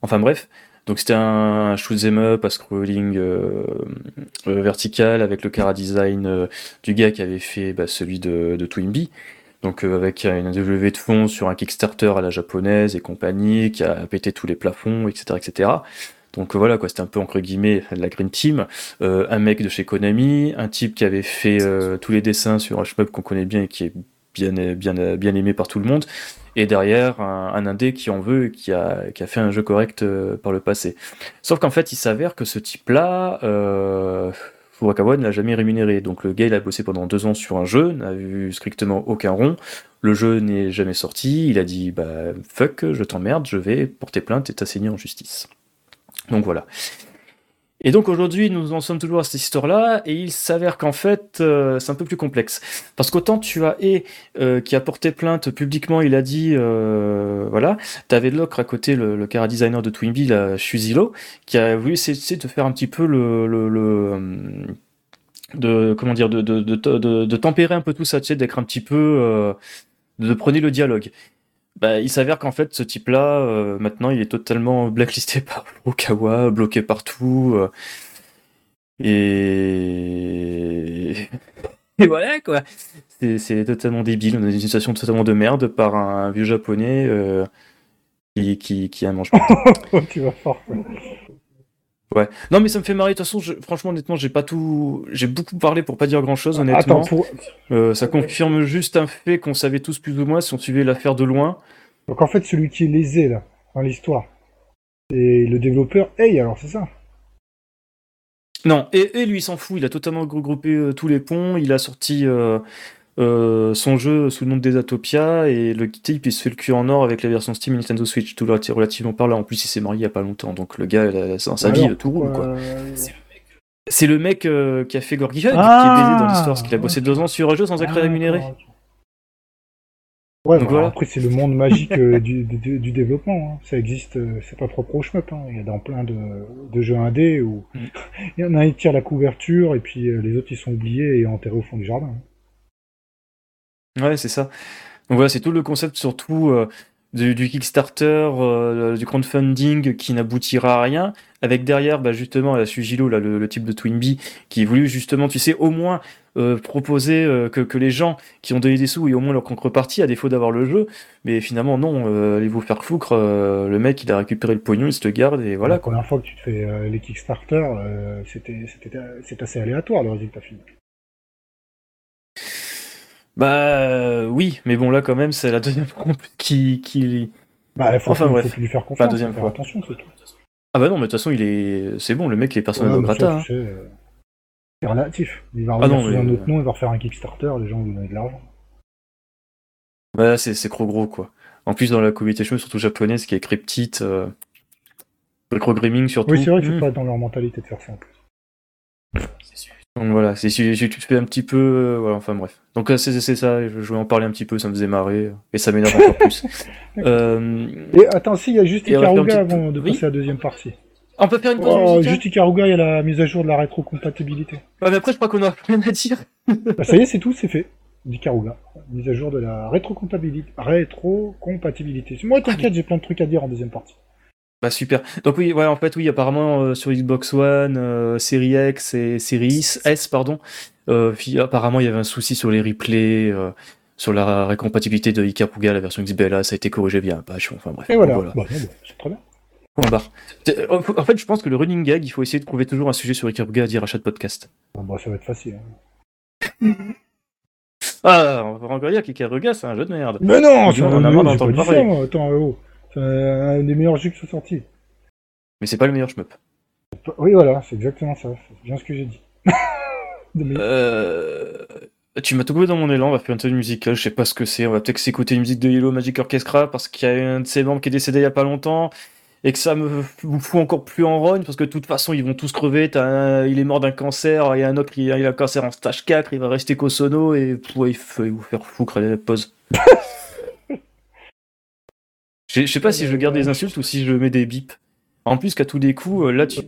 S1: Enfin bref. Donc c'était un shoot'em up à scrolling euh, euh, vertical avec le cara design euh, du gars qui avait fait bah, celui de, de Twinbee. Donc avec une levée de fonds sur un Kickstarter à la japonaise et compagnie, qui a pété tous les plafonds, etc. etc. Donc voilà, quoi, c'était un peu entre guillemets la Green Team. un mec de chez Konami, un type qui avait fait tous les dessins sur un shmup qu'on connaît bien et qui est bien, aimé par tout le monde et derrière un, indé qui en veut et qui a, fait un jeu correct euh, par le passé. Sauf qu'en fait, il s'avère que ce type-là, euh, Furukawa ne l'a jamais rémunéré. Donc le gars, il a bossé pendant deux ans sur un jeu, n'a vu strictement aucun rond. Le jeu n'est jamais sorti. Il a dit, bah fuck, je t'emmerde, je vais porter plainte et t'assigner en justice. Donc voilà. Et donc aujourd'hui, nous en sommes toujours à cette histoire-là, et il s'avère qu'en fait, euh, c'est un peu plus complexe. Parce qu'autant tu as E qui a porté plainte publiquement, il a dit, euh, voilà, t'avais Locre à côté, le, le cara designer de Twinbee, la Shuzilo, qui a voulu essayer de faire un petit peu le, le, le de comment dire, de, de, de, de, tempérer un peu tout ça, tu sais, d'être un petit peu, de prôner le dialogue. Bah, il s'avère qu'en fait, ce type-là, euh, maintenant, il est totalement blacklisté par Okawa, bloqué partout. Euh, et... voilà, quoi. C'est totalement débile. On est une situation totalement de merde par un, vieux japonais euh, qui, qui, qui a un mange
S2: Tu vas fort,
S1: Ouais. Non, mais ça me fait marrer. De toute façon, franchement, honnêtement, j'ai pas tout. J'ai beaucoup parlé pour pas dire grand chose, honnêtement. Euh, ça confirme juste un fait qu'on savait tous plus ou moins si on suivait l'affaire de loin.
S2: Donc en fait, celui qui est lésé, là, dans l'histoire, c'est le développeur Hey, alors c'est ça?
S1: Non, et, lui, il s'en fout. Il a totalement regroupé euh, tous les ponts. Il a sorti. Euh, euh, son jeu sous le nom de Desatopia et le type il se fait le cul en or avec la version Steam Nintendo Switch tout relativement par là en plus il s'est marié il y a pas longtemps donc le gars dans sa vie tout roule quoi c'est le mec euh, qui a fait Gorgy Hug qui est baisé dans l'histoire parce qu'il a bossé deux ans sur un jeu sans être ah, rémunéré
S2: Ouais, donc, voilà. après c'est le monde magique euh, du, du, développement. Hein. Ça existe, c'est pas propre au shmup. Hein. Il y a dans plein de, de jeux indés où mm. il y en a un qui tire la couverture et puis les autres ils sont oubliés et enterrés au fond du jardin. Hein.
S1: Ouais, c'est ça. Donc voilà, c'est tout le concept surtout euh, du, Kickstarter, euh, du crowdfunding qui n'aboutira à rien, avec derrière bah, justement la Sugilo, là, le, type de Twinbee, qui voulu justement, tu sais, au moins euh, proposer que, que, les gens qui ont donné des sous aient au moins leur contrepartie, à défaut d'avoir le jeu. Mais finalement, non, allez vous faire foutre, le mec il a récupéré le pognon, il se le garde et voilà.
S2: La première fois que tu te fais les Kickstarter, c'était c'est assez aléatoire le résultat final.
S1: Bah oui, mais bon là quand même c'est la deuxième fois qui qui.
S2: Bah il faut, enfin, bref. lui faire confiance. La deuxième fois. Attention, c'est tout.
S1: Ah bah non, mais de toute façon il est, c'est bon, le mec il est personnel ouais, grata. Hein. Euh,
S2: c'est relatif. Il va ah revenir ah non, sous un autre nom, il va refaire un Kickstarter, les gens vont lui donner de l'argent.
S1: Bah c'est c'est trop gros quoi. En plus dans la communauté show, surtout japonaise qui est très petite, euh... le gaming surtout.
S2: Oui c'est vrai que c'est hmm. pas dans leur mentalité de faire ça en plus.
S1: C'est sûr. Donc voilà, c'est si tu te fais un petit peu, euh, voilà, enfin bref. Donc euh, c'est ça, je voulais en parler un petit peu, ça me faisait marrer et ça m'énerve encore plus.
S2: Euh, et attends, si, il y a juste Ikaruga avant de passer à la deuxième partie.
S1: On peut faire une pause oh,
S2: Juste Ikaruga, il y a la mise à jour de la rétrocompatibilité.
S1: Ouais, mais après, je crois qu'on a rien à dire.
S2: bah, ça y est, c'est tout, c'est fait. Ikaruga, mise à jour de la rétrocompatibilité. Rétrocompatibilité. Moi, t'inquiète, j'ai plein de trucs à dire en deuxième partie.
S1: Bah super. Donc oui, ouais, en fait oui, apparemment euh, sur Xbox One, euh, Series X et Series S, pardon, euh, apparemment il y avait un souci sur les replays, sur la récompatibilité de Ikaruga, la version XBLA, ça a été corrigé via un patch. Enfin bref.
S2: Et voilà. Bah, c'est très bien.
S1: En fait, je pense que le running gag, il faut essayer de trouver toujours un sujet sur Ikaruga à dire à chaque podcast.
S2: Bon, bah, ça va être facile. Hein.
S1: ah, on va encore dire qu'Ikaruga, c'est un jeu de merde.
S2: Mais non, c'est un jeu de merde, Attends, oh. C'est un des meilleurs jeux qui sont sortis.
S1: Mais c'est pas le meilleur shmup.
S2: Oui, voilà, c'est exactement ça. C'est bien ce que j'ai dit.
S1: euh... Tu m'as tout coupé dans mon élan, on va faire une musique musicale, je sais pas ce que c'est, on va peut-être s'écouter une musique de Yellow Magic Orchestra parce qu'il y a un de ses membres qui est décédé il y a pas longtemps et que ça me fout encore plus en rogne parce que de toute façon ils vont tous crever, il est mort d'un cancer, il y a un autre qui a un cancer en stage 4, il va rester qu'au sono et il faut vous faire foutre, allez, pause. Je sais pas si je garde des insultes ou si je mets des bips. En plus qu'à tous les coups, euh, là tu.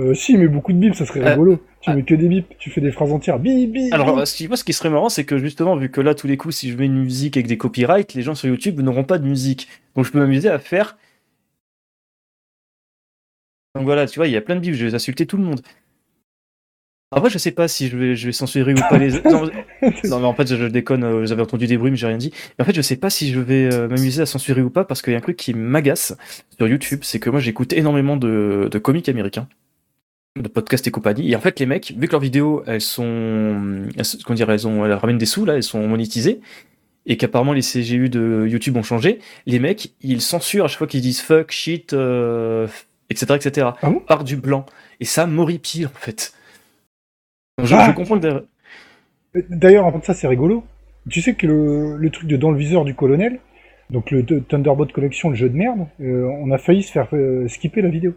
S2: Euh, si, mais beaucoup de bips, ça serait
S1: Euh,
S2: rigolo. Tu
S1: ah.
S2: mets que des bips, tu fais des phrases entières. Bip, bip.
S1: Alors,
S2: bip.
S1: euh, ce qui, moi, ce qui serait marrant, c'est que justement, vu que là, tous les coups, si je mets une musique avec des copyrights, les gens sur YouTube n'auront pas de musique. Donc, je peux m'amuser à faire. Donc voilà, tu vois, il y a plein de bips, je vais insulter tout le monde. Après, je sais pas si je vais, je vais censurer ou pas les. Non, non, mais en fait, je, déconne, euh, j'avais entendu des bruits, mais j'ai rien dit. Et en fait, je sais pas si je vais euh, m'amuser à censurer ou pas, parce qu'il y a un truc qui m'agace sur YouTube, c'est que moi, j'écoute énormément de, de comiques américains, de podcasts et compagnie. Et en fait, les mecs, vu que leurs vidéos, elles sont. Comment dire, elles, ont, elles ramènent des sous, là, elles sont monétisées, et qu'apparemment les CGU de YouTube ont changé, les mecs, ils censurent à chaque fois qu'ils disent fuck, shit, euh, etc., etc.,
S2: Ah bon?
S1: Par du blanc. Et ça m'horripile, en fait. Je,
S2: Ah.
S1: je comprends
S2: D'ailleurs, en de ça, c'est rigolo. Tu sais que le, le truc de dans le viseur du colonel, donc le Th- Thunderbolt Collection, le jeu de merde, euh, on a failli se faire euh, skipper la vidéo.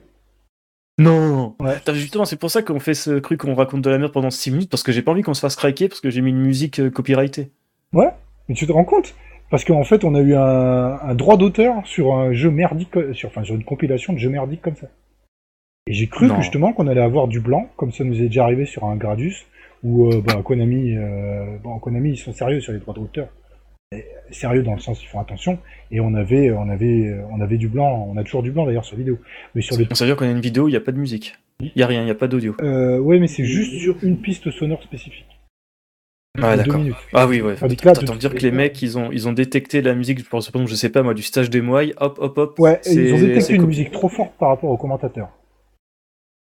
S1: Non
S2: Ouais.
S1: Justement, c'est pour ça qu'on fait ce truc qu'on raconte de la merde pendant 6 minutes, parce que j'ai pas envie qu'on se fasse craquer, parce que j'ai mis une musique euh, copyrightée.
S2: Ouais, mais tu te rends compte? Parce qu'en fait, on a eu un, un droit d'auteur sur un jeu merdique, sur, enfin, sur une compilation de jeux merdiques comme ça. Et j'ai cru
S1: Non.
S2: que justement qu'on allait avoir du blanc, comme ça nous est déjà arrivé sur un Gradus, où euh, bah, Konami, euh, bon, Konami, ils sont sérieux sur les droits d'auteur. Sérieux dans le sens ils font attention. Et on avait, on avait, on avait du blanc, on a toujours du blanc d'ailleurs sur vidéo. Mais sur
S1: Ça veut dire qu'on a une vidéo, il n'y a pas de musique. Il y a rien, il n'y a pas d'audio.
S2: euh, ouais, mais c'est juste sur une piste sonore spécifique.
S1: Ah, d'accord. Ah oui, ouais.
S2: De-
S1: dire que les mecs, ils ont, ils ont détecté la musique, par exemple, je sais pas moi, du stage des moines, hop, hop, hop.
S2: Ouais, ils ont détecté une musique trop forte par rapport au commentateur.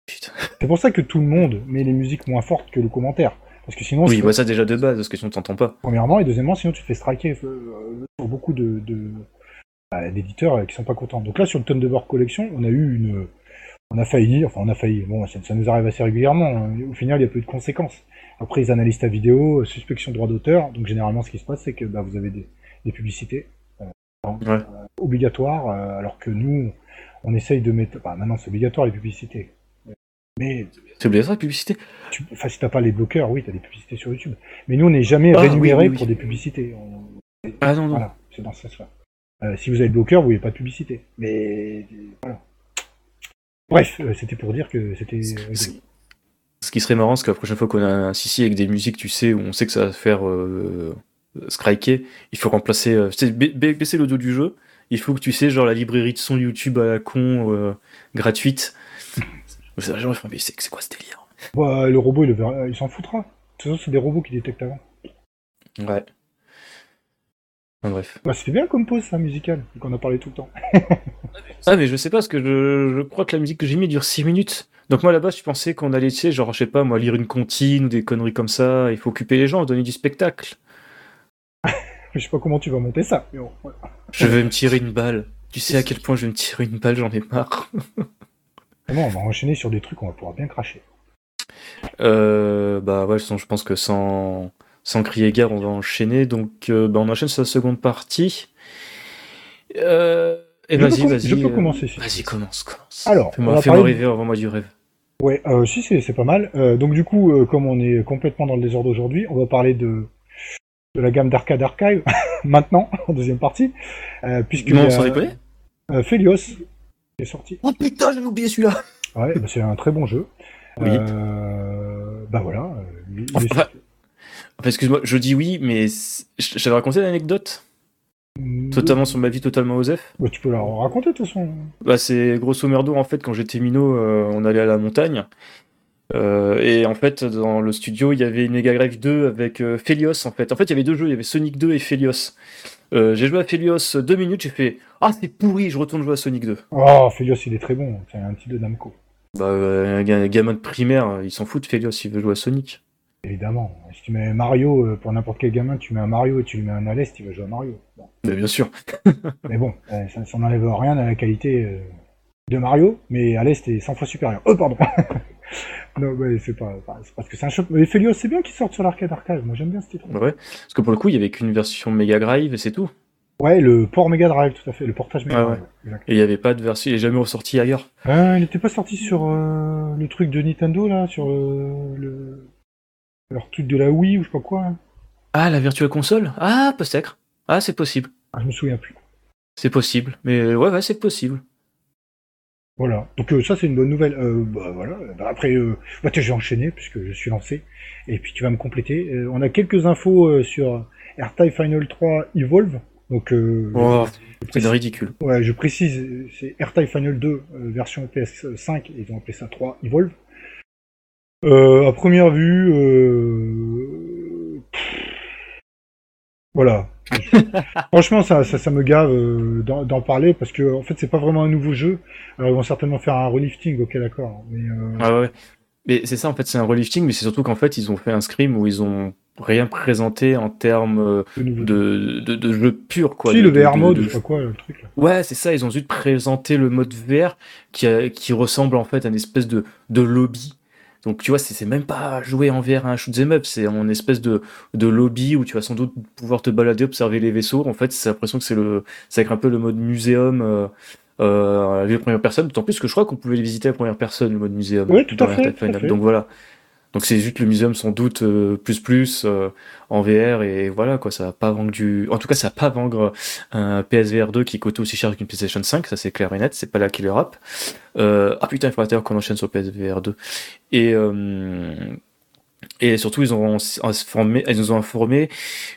S2: C'est pour ça que tout le monde met les musiques moins fortes que le commentaire. Parce que sinon,
S1: Oui, bah ça déjà de base, parce que sinon t'entends pas.
S2: premièrement, et deuxièmement, sinon tu te fais striker euh, sur beaucoup de, de- bah, d'éditeurs euh, qui sont pas contents. Donc là, sur le Thunderbird Collection, on a eu une, on a failli, enfin on a failli. Bon, ça, ça nous arrive assez régulièrement. hein. Au final, il y a peu de conséquences. Après, ils analysent ta vidéo, euh, suspicion de droit d'auteur. Donc généralement, ce qui se passe, c'est que bah, vous avez des, des publicités euh,
S1: Ouais.
S2: obligatoires, euh, alors que nous, on essaye de mettre. Bah, maintenant, c'est obligatoire les publicités. Mais
S1: C'est obligatoire la publicité?
S2: tu... enfin, si t'as pas les bloqueurs, oui, t'as des publicités sur YouTube. Mais nous, on n'est jamais
S1: Ah,
S2: rémunéré
S1: oui, oui, oui.
S2: pour des publicités. On-
S1: Ah non, non.
S2: Voilà, c'est dans ce sens-là. Euh, si vous avez le bloqueur, vous n'avez pas de publicité. Mais voilà. Bref, euh, c'était pour dire que c'était.
S1: Ce qui serait marrant, c'est que la prochaine fois qu'on a un Sissi avec des musiques, tu sais, où on sait que ça va faire euh, striker, il faut remplacer, euh, baisser l'audio du jeu. Il faut que tu sais, genre la librairie de son YouTube à la con, gratuite. Les gens ils font, mais c'est c'est quoi ce délire
S2: bah, le robot, il, verra- il s'en foutra. De toute façon, c'est des robots qui détectent avant.
S1: Ouais. Enfin, bref.
S2: Bah, c'était bien comme pause, ça, musical, qu'on a parlé tout le temps.
S1: Ah, mais je sais pas, parce que je, je crois que la musique que j'ai mis dure 6 minutes. Donc moi, là-bas, je pensais qu'on allait, tu sais, genre, je sais pas, moi, lire une comptine ou des conneries comme ça. Il faut occuper les gens, donner du spectacle.
S2: Je sais pas comment tu vas monter ça. Mais bon, voilà.
S1: Je vais me tirer une balle. Tu sais à quel point je vais me tirer une balle, j'en ai marre.
S2: Vraiment, on va enchaîner sur des trucs, on va pouvoir bien cracher.
S1: Euh, bah ouais, je pense que sans, sans crier gare, on va enchaîner. Donc, euh, bah, on enchaîne sur la seconde partie. Euh, et vas-y, vas-y.
S2: je peux
S1: euh,
S2: commencer, si tu
S1: Vas-y, commence, commence.
S2: Alors,
S1: fais-moi fais-moi
S2: parler
S1: rêver, envoie-moi du rêve.
S2: Ouais, euh, si, c'est c'est pas mal. Donc du coup, comme on est complètement dans le désordre aujourd'hui, on va parler de, de la gamme d'arcade archive, maintenant, en deuxième partie. Puisque
S1: Non, sans déconner
S2: qui est sorti.
S1: Oh putain, j'avais oublié celui-là
S2: Ouais, bah, c'est un très bon jeu.
S1: Oui.
S2: Euh, bah voilà. il- il
S1: Enfin, excuse-moi, je dis oui, mais je t'avais raconté l'anecdote?
S2: Mm,
S1: Totalement sur ma vie, totalement Osef.
S2: bah, tu peux la raconter de toute façon.
S1: Bah, c'est grosso merdo, en fait, quand j'étais minot, euh, on allait à la montagne. Euh, et en fait, dans le studio, il y avait une Mega Drive 2 avec euh, Phelios, en fait. En fait, il y avait deux jeux, il y avait Sonic 2 et Phelios. Euh, j'ai joué à Phelios deux minutes, j'ai fait Ah, c'est pourri, je retourne jouer à Sonic 2.
S2: Oh, Phelios, il est très bon. C'est un petit de Namco.
S1: Bah, euh, un ga- un gamin de primaire, il s'en fout de Phelios, il veut jouer à Sonic.
S2: Évidemment. Si tu mets Mario, euh, pour n'importe quel gamin, tu mets un Mario et tu lui mets un Alès, il va jouer à Mario. Bon.
S1: Mais bien sûr.
S2: Mais bon, euh, ça, ça n'enlève rien à la qualité de Mario, mais à l'Est est 100 fois supérieur. Oh, pardon Non, ouais, c'est pas, parce que c'est un choc. Mais Phelios, c'est bien qu'il sorte sur l'arcade arcade. Moi, j'aime bien ce titre.
S1: Ouais. Parce que pour le coup, il y avait qu'une version Mega Drive et c'est tout.
S2: Ouais, le port Mega Drive, tout à fait. Le portage Mega Drive.
S1: Et il n'y avait pas de version, il est jamais ressorti ailleurs.
S2: Euh, il n'était pas sorti sur euh, le truc de Nintendo, là, sur euh, le... leur truc de la Wii ou je sais pas quoi. hein.
S1: Ah, la Virtual Console? Ah, peut-être. Ah, c'est possible.
S2: Ah, je me souviens plus.
S1: C'est possible, mais ouais, ouais c'est possible.
S2: Voilà, donc euh, ça c'est une bonne nouvelle. Euh, bah, voilà. Bah, après, euh, bah, je vais enchaîner puisque je suis lancé, et puis tu vas me compléter. Euh, on a quelques infos sur AirTie Final 3 Evolve. Donc,
S1: oh, c'est ridicule.
S2: Ouais, je précise, c'est AirTie Final 2 version PS5, ils ont appelé ça 3 Evolve. à première vue, voilà. Franchement, ça, ça, ça, me gave euh, d'en parler parce que en fait, c'est pas vraiment un nouveau jeu. Alors, ils vont certainement faire un relifting, ok, d'accord. Mais euh...
S1: ah ouais. Mais c'est ça, en fait, c'est un relifting, mais c'est surtout qu'en fait, ils ont fait un scrim où ils ont rien présenté en termes euh, de, de, de, jeu pur, quoi.
S2: Si, le VR mode, je sais pas quoi, le truc. Là.
S1: Ouais, c'est ça, ils ont juste présenté le mode VR qui, a, qui ressemble en fait à une espèce de, de lobby donc tu vois, c'est même pas jouer en VR à un shoot 'em up, c'est en espèce de, de lobby où tu vas sans doute pouvoir te balader, observer les vaisseaux. En fait, c'est l'impression que c'est le, c'est un peu le mode muséum. Euh, euh, la première personne, d'autant plus que je crois qu'on pouvait les visiter à la première personne, le mode muséum.
S2: Oui, tout à fait.
S1: Donc voilà. Donc c'est juste le muséum sans doute euh, plus plus euh, en VR et voilà quoi, ça va pas vendre du. En tout cas, ça va pas vendre un PSVR 2 qui coûte aussi cher qu'une PlayStation 5, ça c'est clair et net, c'est pas la killer app. Euh... Ah putain, il faudrait qu'on enchaîne sur PSVR 2. Et euh... Et surtout, ils, ont informé, ils nous ont informé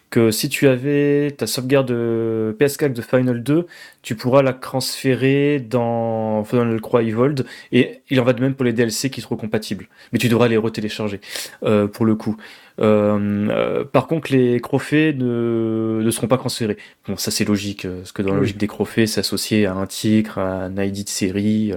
S1: que si tu avais ta sauvegarde PS4 de Final 2, tu pourras la transférer dans Final Croix Evolved. Et il en va de même pour les DLC qui seront compatibles. Mais tu devras les retélécharger euh, pour le coup. Euh, euh, par contre, les crophées ne, ne seront pas transférés. Bon, ça c'est logique, euh, parce que dans la logique des crophées, c'est associé à un titre, à un ID de série.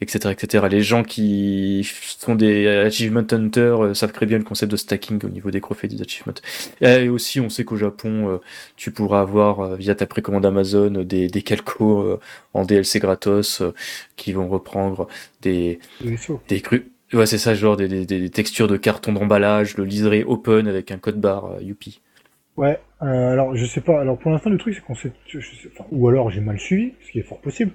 S1: Euh, etc., etc. Les gens qui sont des achievement hunters euh, savent très bien le concept de stacking au niveau des trophées des achievements. Et aussi, on sait qu'au Japon, euh, tu pourras avoir euh, via ta précommande Amazon des, des calcos en DLC gratos qui vont reprendre des des crus. Ouais, c'est ça, genre des, des, des, textures de carton d'emballage, le liseré open avec un code barre Youpi.
S2: Ouais, alors je sais pas. Alors pour l'instant, le truc c'est qu'on sait, enfin, ou alors j'ai mal suivi, ce qui est fort possible.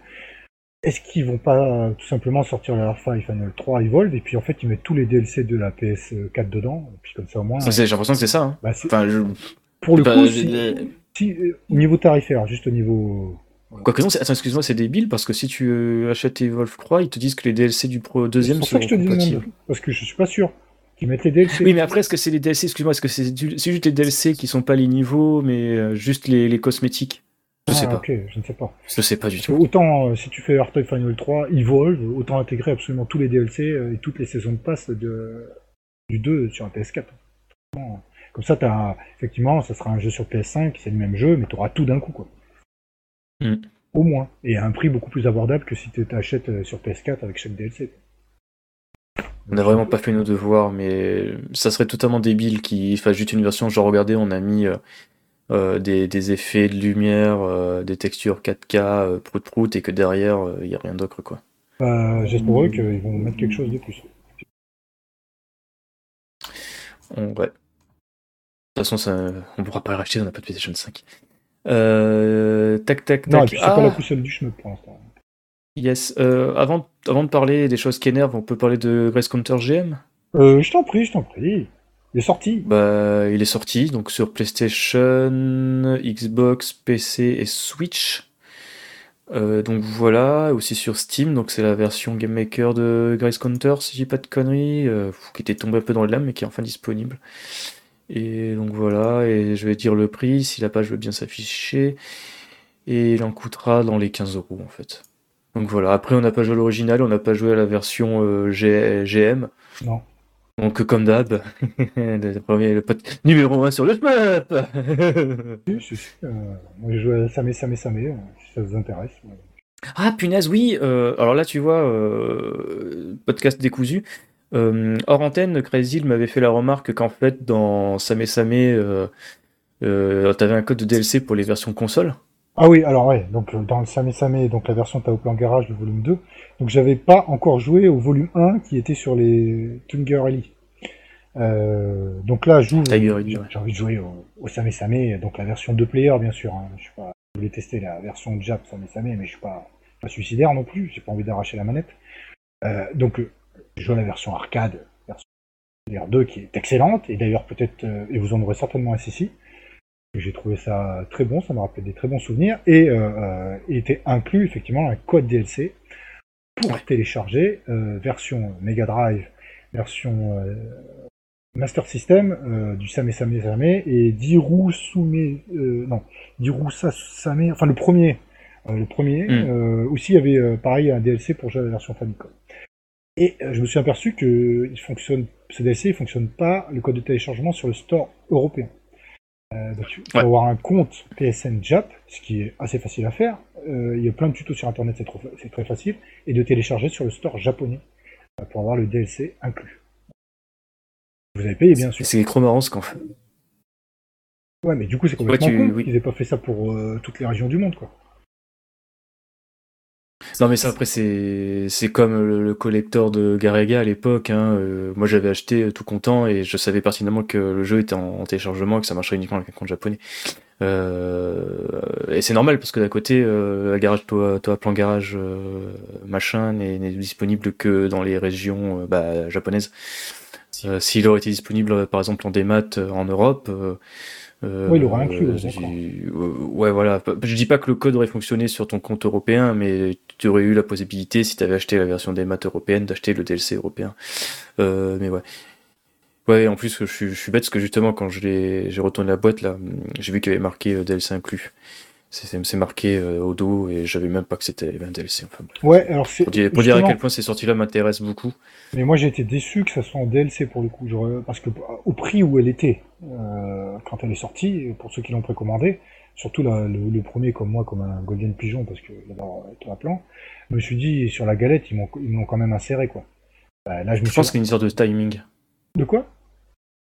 S2: Est-ce qu'ils vont pas euh, tout simplement sortir la Half-Life Final 3 Evolve et puis en fait ils mettent tous les DLC de la PS4 dedans et puis comme ça au moins.
S1: J'ai l'impression que c'est ça. Hein. Bah, enfin, je...
S2: Pour le coup, si, euh, au niveau tarifaire, juste au niveau.
S1: Quoique non, attends, excuse-moi, c'est débile parce que si tu euh, achètes Evolve 3, ils te disent que les DLC du pro deuxième sont
S2: ça que je te dis parce que je suis pas sûr qu'ils mettent les DLC.
S1: Oui, mais après, est-ce que c'est les DLC, excuse-moi, est-ce que c'est juste les DLC qui sont pas les niveaux, mais juste les, les cosmétiques? Je sais ah, pas.
S2: Ok, je ne sais pas.
S1: Je sais pas du tout.
S2: Autant euh, si tu fais Heart of Final 3, Evolve, autant intégrer absolument tous les DLC euh, et toutes les saisons de passe de, du 2 sur un PS4. Comme ça, as, effectivement, ça sera un jeu sur PS5, c'est le même jeu, mais tu auras tout d'un coup, quoi. Mm. Au moins. Et à un prix beaucoup plus abordable que si tu t'achètes euh, sur PS4 avec chaque DLC.
S1: On n'a vraiment pas fait nos devoirs, mais ça serait totalement débile qu'il fasse juste une version. Genre, regardez, on a mis euh, des, effets de lumière, euh, des textures 4K, euh, prout prout, et que derrière, il n'y a rien d'autre, quoi.
S2: Bah, J'espère qu'ils vont mettre quelque chose de plus.
S1: ouais. De toute façon, ça, on pourra pas le racheter, on n'a pas de PlayStation 5. Euh, tac, tac, tac.
S2: Non, c'est pas la pousselle du chemin pour l'instant.
S1: Yes. avant, avant de parler des choses qui énervent, on peut parler de Grace Counter GM
S2: Je t'en prie, je t'en prie. Il est sorti
S1: Bah, il est sorti donc sur PlayStation, Xbox, PC et Switch. Euh, donc voilà, aussi sur Steam, donc c'est la version Game Maker de Grace Counter, si j'ai pas de conneries, euh, qui était tombé un peu dans le lame mais qui est enfin disponible. Et donc voilà, et je vais dire le prix, si la page veut bien s'afficher, et il en coûtera dans les 15 euros en fait. Donc voilà, après on n'a pas joué à l'original, on n'a pas joué à la version euh, GM.
S2: Non.
S1: Donc, comme d'hab, le premier, le pote numéro 1 sur le
S2: SMAP Si, si, euh, moi, j'ai joué à Samé, Samé, Samé, euh, si ça vous intéresse.
S1: Ah, punaise, oui euh, Alors là, tu vois, euh, podcast décousu. Euh, hors antenne, Crazy m'avait fait la remarque qu'en fait, dans Samé Samé, t'avais un code de DLC pour les versions console.
S2: Ah oui, alors ouais, donc dans le Samé Samé, donc la version Tao Plan Garage, le volume 2, donc j'avais pas encore joué au volume 1 qui était sur les Tunger Rally. Euh, donc là, j'ai envie de jouer au, au Samé Samé, donc la version 2 player bien sûr. Hein. Je, suis pas, je voulais tester la version Jap Samé Samé, mais je suis pas, pas suicidaire non plus, j'ai pas envie d'arracher la manette. Euh, donc je joue à la version arcade, version 2 qui est excellente, et d'ailleurs peut-être, euh, et vous en aurez certainement un ici. J'ai trouvé ça très bon, ça m'a rappelé des très bons souvenirs, et euh, était inclus effectivement un code DLC pour télécharger version Mega Drive, version Master System du Same Same Same et Diru Sume, non, Diru Same, enfin le premier, le premier. Hmm. aussi, il y avait pareil un DLC pour jouer la version Famicom. Et je me suis aperçu que il fonctionne, ce DLC ne fonctionne pas le code de téléchargement sur le store européen. Euh, donc, il faut avoir un compte PSN Jap, ce qui est assez facile à faire. Euh, il y a plein de tutos sur internet, c'est très facile. Et de télécharger sur le store japonais euh, pour avoir le DLC inclus. Vous avez payé, bien sûr.
S1: C'est trop marrant ce qu'on fait.
S2: Ouais, mais du coup, c'est complètement ouais, con qu'ils aient pas fait ça pour toutes les régions du monde, quoi.
S1: Non mais ça après c'est c'est comme le, collector de Garega à l'époque. Hein. Euh, moi j'avais acheté tout content et je savais pertinemment que le jeu était en, téléchargement et que ça marcherait uniquement avec un compte japonais. Euh, et c'est normal parce que d'un côté euh, garage toi toi plan garage machin n'est disponible que dans les régions bah, japonaises. S'il aurait été disponible par exemple en démat en Europe
S2: euh, oui, il aura inclus.
S1: Euh, ouais, voilà. Je dis pas que le code aurait fonctionné sur ton compte européen, mais tu aurais eu la possibilité, si tu avais acheté la version des maths européenne, d'acheter le DLC européen. Euh, mais ouais. Ouais, en plus, je suis, je suis bête parce que justement, quand j'ai retourné la boîte, là, j'ai vu qu'il y avait marqué DLC inclus c'est marqué euh, au dos et j'avais même pas que c'était un DLC. Enfin,
S2: ouais, alors
S1: pour, dire, pour dire à quel point ces sorties-là m'intéressent beaucoup.
S2: Mais moi j'ai été déçu que ça soit en DLC pour le coup, parce que au prix où elle était euh, quand elle est sortie, pour ceux qui l'ont précommandé, surtout le, premier comme moi, comme un Golden Pigeon, parce que d'abord à plan, je me suis dit sur la galette ils m'ont quand même inséré quoi.
S1: Bah, là, je, me je pense qu'il y a une histoire de timing.
S2: De quoi?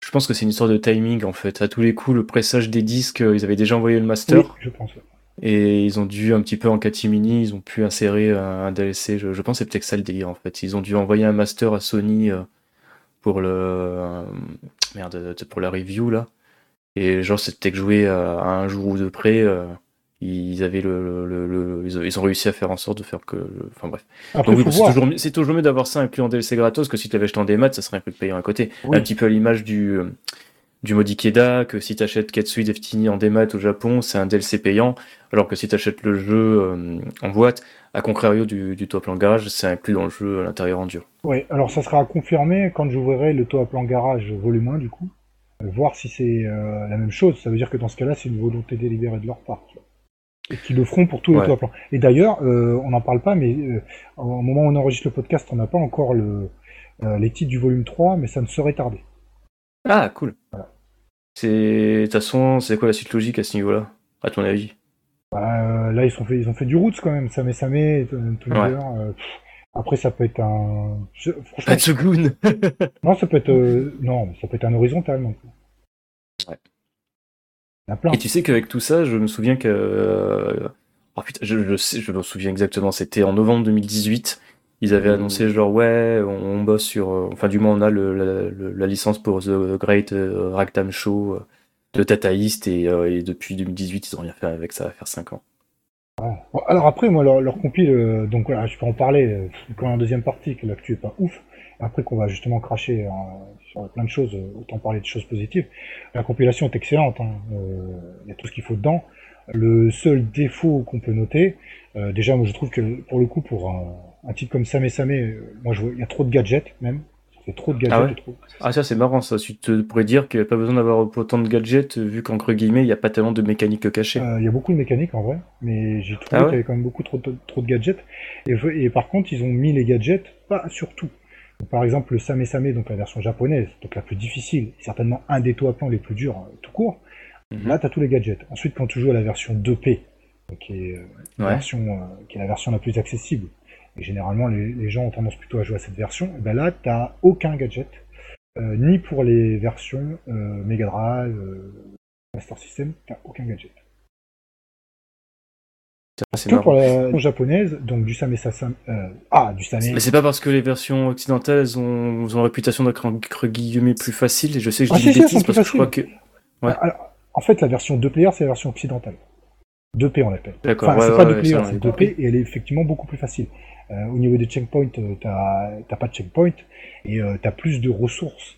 S1: Je pense que c'est une histoire de timing en fait. À tous les coups, le pressage des disques, euh, ils avaient déjà envoyé le master. Oui,
S2: je pense.
S1: Et ils ont dû un petit peu en catimini, ils ont pu insérer un, DLC. Je, pense que c'est peut-être ça le délire en fait. Ils ont dû envoyer un master à Sony euh, pour le euh, merde pour la review là. Et genre c'était que joué à, un jour ou deux près. Euh, ils avaient le, ils ont réussi à faire en sorte de faire que enfin bref c'est toujours, mieux d'avoir ça inclus en DLC gratos que si tu avais acheté en démat ça serait un peu de payant à côté un petit peu à l'image du du mode Ikeda, que si t'achètes Ketsui Deftini en démat au Japon, c'est un DLC payant, alors que si t'achètes le jeu euh, en boîte, à contrario du, du Top Garage, c'est inclus dans le jeu à l'intérieur en dur.
S2: Oui, alors ça sera confirmé quand j'ouvrirai le Top Plan Garage volume 1 du coup, euh, voir si c'est euh, la même chose. Ça veut dire que dans ce cas-là, c'est une volonté délibérée de leur part. Et qu'ils le feront pour tous les Top Et d'ailleurs, on n'en parle pas, mais au moment où on enregistre le podcast, on n'a pas encore le, les titres du volume 3, mais ça ne serait tardé.
S1: Ah, cool. C'est de toute façon, c'est quoi la suite logique à ce niveau-là, à ton avis?
S2: Bah, euh, Là, ils ont fait, ils ont fait du roots quand même. Samé Samé, tout euh, après, ça peut être un.
S1: Pas de
S2: non, ça peut être euh, non, ça peut être un horizontal non
S1: Ouais. Et tu sais qu'avec tout ça, je me souviens que. Oh, putain, je, je, sais, je me souviens exactement. C'était en novembre 2018 ils avaient annoncé genre ouais, on, bosse sur, euh, enfin du moins on a la, licence pour The Great euh, Ragtime Show euh, de Tata East et, depuis 2018 ils ont rien fait avec ça, à faire 5 ans.
S2: alors après moi leur, leur compile, donc voilà, je peux en parler quand en deuxième partie que l'actu est pas ouf. Après qu'on va justement cracher sur plein de choses, autant parler de choses positives. La compilation est excellente, hein. il y a tout ce qu'il faut dedans. Le seul défaut qu'on peut noter, déjà moi je trouve que pour le coup pour un un titre comme Samé Samé, euh, moi je vois, il y a trop de gadgets même. C'est trop de gadgets.
S1: Ah, ah ça c'est marrant ça. Tu te pourrais dire qu'il n'y a pas besoin d'avoir autant de gadgets vu qu'entre guillemets il n'y a pas tellement de mécanique cachée.
S2: Euh, il y a beaucoup de mécanique en vrai, mais j'ai trouvé ah qu'il y avait quand même beaucoup trop de, trop de gadgets. Et, par contre ils ont mis les gadgets pas sur tout. par exemple le Samé Samé, donc la version japonaise, donc la plus difficile, certainement un des toits plans les plus durs euh, tout court. Mhm. Là tu as tous les gadgets. Ensuite quand tu joues à la version 2P, qui est, version, qui est la version la plus accessible, et généralement les, gens ont tendance plutôt à jouer à cette version, et ben là, tu n'as aucun gadget, euh, ni pour les versions euh, Mega Drive, euh, Master System, tu aucun gadget. C'est pour la version japonaise, donc du Same Sasam. ah, du Same.
S1: Mais c'est pas parce que les versions occidentales ont, ont réputation d'être entre guillemets plus facile, et je sais que je ah, dis des bêtises parce que je crois que.
S2: Ouais. en fait, la version 2 player, c'est la version occidentale. 2P, on l'appelle. D'accord. Enfin, c'est pas 2 player, c'est 2P, et elle est effectivement beaucoup plus facile. Euh, au niveau des checkpoints, euh, t'as pas de checkpoint et euh, t'as plus de ressources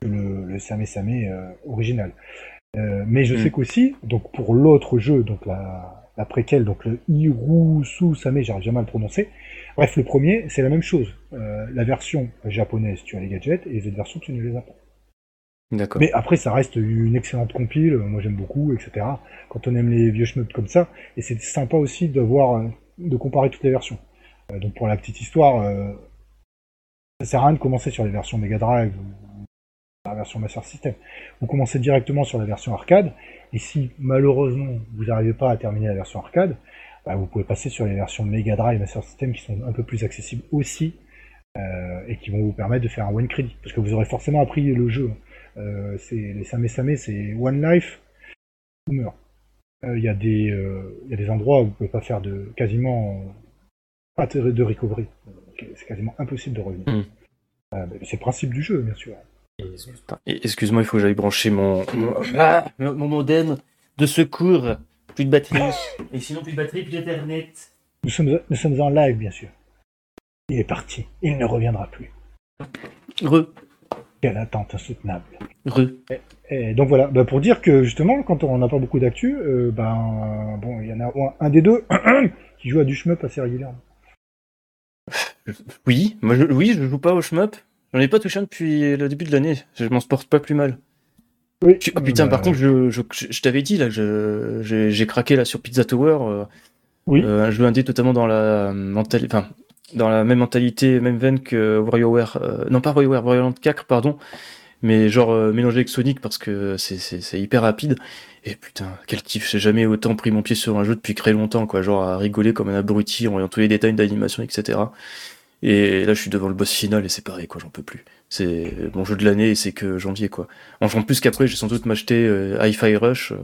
S2: que le, le Samé Samé original. Mais je
S1: Mm.
S2: sais qu'aussi, donc pour l'autre jeu, donc la, la préquelle, donc le Hirusu Same, j'arrive jamais à le prononcer. Bref, le premier, c'est la même chose. La version japonaise, tu as les gadgets, et les autres versions, tu ne les as pas.
S1: D'accord.
S2: Mais après, ça reste une excellente compile, moi j'aime beaucoup, etc. Quand on aime les vieux shmups comme ça, et c'est sympa aussi de voir, euh, de comparer toutes les versions. Euh, donc pour la petite histoire, euh, ça sert à rien de commencer sur les versions Mega Drive ou la version Master System. Vous commencez directement sur la version arcade, et si malheureusement vous n'arrivez pas à terminer la version arcade, bah, vous pouvez passer sur les versions Mega Drive et Master System qui sont un peu plus accessibles aussi, euh, et qui vont vous permettre de faire un one credit, parce que vous aurez forcément appris le jeu. C'est les Same Same, c'est One Life ou Il y, a des, endroits où vous pouvez pas faire de quasiment pas de, de recovery. C'est quasiment impossible de revenir.
S1: Mm.
S2: Euh, c'est le principe du jeu, bien sûr.
S1: Excuse-moi, il faut que j'aille brancher mon... mon... Ah, mon modem de secours. Plus de batterie. Et sinon, plus de batterie, plus d'internet.
S2: Nous sommes, nous sommes en live, bien sûr. Il est parti. Il ne reviendra plus.
S1: Re.
S2: Quelle attente insoutenable.
S1: Re.
S2: Et donc voilà, bah, pour dire que justement, quand on n'a pas beaucoup d'actu, euh, ben bon, il y en a un, un des deux qui joue à du shmup assez régulièrement.
S1: Oui, moi, je... oui, je joue pas au shmup. J'en ai pas touché un depuis le début de l'année. Je m'en porte pas plus mal.
S2: Oui.
S1: Oh, putain,
S2: Bah,
S1: par contre, je, je, je t'avais dit, là, j'ai j'ai craqué là sur Pizza Tower. euh,
S2: Oui.
S1: euh, un jeu indé totalement dans la mentalité, enfin, dans la même mentalité, même veine que WarioWare, euh, non pas WarioWare, Wario Land 4, pardon, mais genre euh, mélangé avec Sonic parce que c'est- c'est c'est hyper rapide. Et putain, quel kiff, j'ai jamais autant pris mon pied sur un jeu depuis très longtemps, quoi, genre à rigoler comme un abruti en voyant tous les détails d'animation, etc. Et là, je suis devant le boss final et c'est pareil, quoi, j'en peux plus. C'est mon jeu de l'année et c'est que janvier, quoi. En plus qu'après, j'ai sans doute m'acheter euh, Hi-Fi Rush. euh.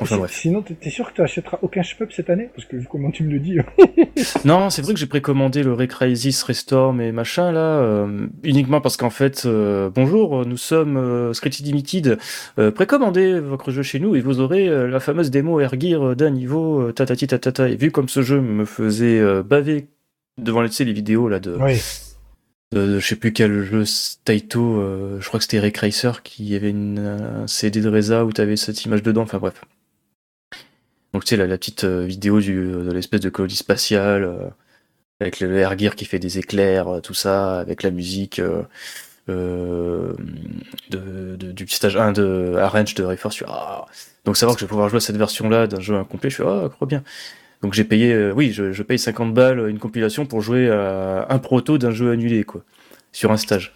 S1: Enfin
S2: Si-
S1: bref.
S2: Sinon, t'es sûr que tu achèteras aucun shmup cette année? Parce que vu comment tu me le dis.
S1: Non, c'est vrai que j'ai précommandé le Recrisis Restore et machin là, euh, uniquement parce qu'en fait, euh, bonjour, nous sommes euh, Limited, euh, précommandez votre jeu chez nous et vous aurez la fameuse démo Air Gear d'un niveau tatati tatata. Et vu comme ce jeu me faisait baver devant tu sais, les vidéos là de,
S2: oui.
S1: De je sais plus quel jeu Taito, euh, je crois que c'était Ray Racer qui avait une, un CD de Reza où t'avais cette image dedans, enfin bref. Donc tu sais la, petite euh, vidéo de l'espèce de colonie spatiale euh, avec le Air Gear qui fait des éclairs, euh, tout ça, avec la musique euh, euh, de, du stage 1 de Arrange de Rayforce. Je suis, ah. Donc savoir que je vais pouvoir jouer à cette version-là d'un jeu incomplet, je suis ah, trop bien. Donc j'ai payé, euh, oui, je, je paye 50 balles une compilation pour jouer à un proto d'un jeu annulé, quoi, sur un stage.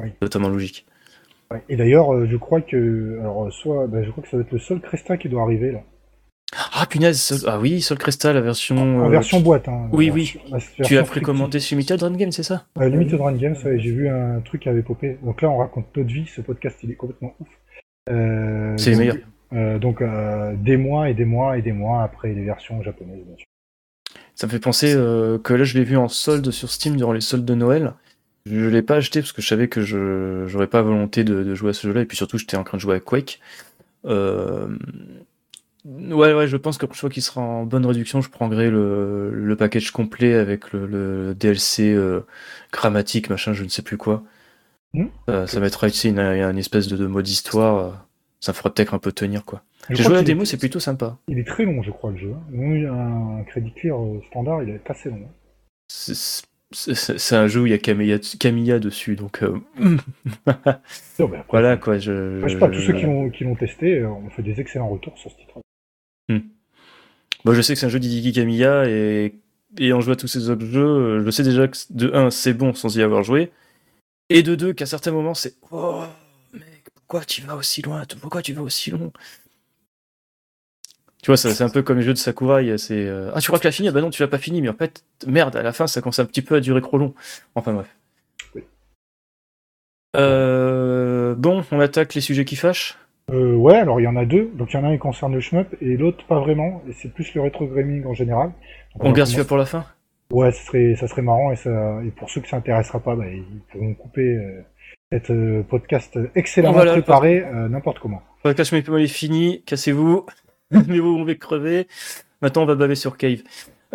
S2: Oui.
S1: Totalement logique.
S2: Ouais. Et d'ailleurs, euh, je crois que, alors euh, soit, bah, je crois que ça va être le seul Cresta qui doit arriver là,
S1: Ah punaise, Sol- ah oui, Sol Crystal, la version.
S2: en
S1: euh,
S2: version boîte. Hein,
S1: oui, oui. Tu as précommandé sur Limited Run Game, c'est ça?
S2: Euh, Limited Run Games, ouais, j'ai vu un truc qui avait popé. Donc là, on raconte notre vie. Ce podcast, il est complètement ouf. Euh,
S1: C'est les meilleurs.
S2: Euh, donc euh, des mois et des mois et des mois après les versions japonaises, bien sûr.
S1: Ça me fait penser euh, que là, je l'ai vu en solde sur Steam durant les soldes de Noël. Je l'ai pas acheté parce que je savais que je j'aurais pas volonté de, de jouer à ce jeu-là et puis surtout j'étais en train de jouer à Quake. Ouais, ouais, je pense que je fois qu'il sera en bonne réduction, je prendrai le, le package complet avec le, le DLC grammatique, machin, je ne sais plus quoi.
S2: Hmm.
S1: Ça mettra ici une, une espèce de, de mode histoire. Ça fera peut-être un peu tenir, quoi. J'ai joué à la démo, c'est plutôt sympa.
S2: Il est très long, je crois, le jeu. un crédit clear euh, standard, il est assez long.
S1: C'est- un jeu où il y a Camilla, Camilla dessus, donc euh,
S2: Non, mais après,
S1: voilà quoi. Je,
S2: sais pas, tous ceux qui l'ont testé euh, ont fait des excellents retours sur ce titre.
S1: Moi, je sais que c'est un jeu d'Hideki Camilla et, en jouant à tous ces autres jeux, je sais déjà que de 1, c'est bon sans y avoir joué, et de 2, qu'à certains moments, c'est Oh, pourquoi tu vas aussi loin Pourquoi tu vas aussi long Tu vois, c'est un peu comme les jeux de Sakurai. C'est euh, Ah, tu crois que tu l'as fini Ah bah non, tu l'as pas fini, mais en fait, merde, à la fin, ça commence un petit peu à durer trop long. Enfin bref.
S2: Oui.
S1: Euh, bon, on attaque les sujets qui fâchent.
S2: Euh, ouais, alors il y en a deux. Donc il y en a un qui concerne le shmup et l'autre pas vraiment. Et c'est plus le rétro gaming en général. Donc,
S1: On garde celui-là
S2: commencer-
S1: pour la fin
S2: Ouais, ça serait, ça serait marrant et, ça, et pour ceux que ça intéressera pas, bah, ils pourront couper euh, cet euh, podcast excellemment
S1: Voilà,
S2: préparé euh, n'importe comment.
S1: Le podcast mais est fini, cassez-vous, mais vous, on va crever. Maintenant, on va baver sur Cave.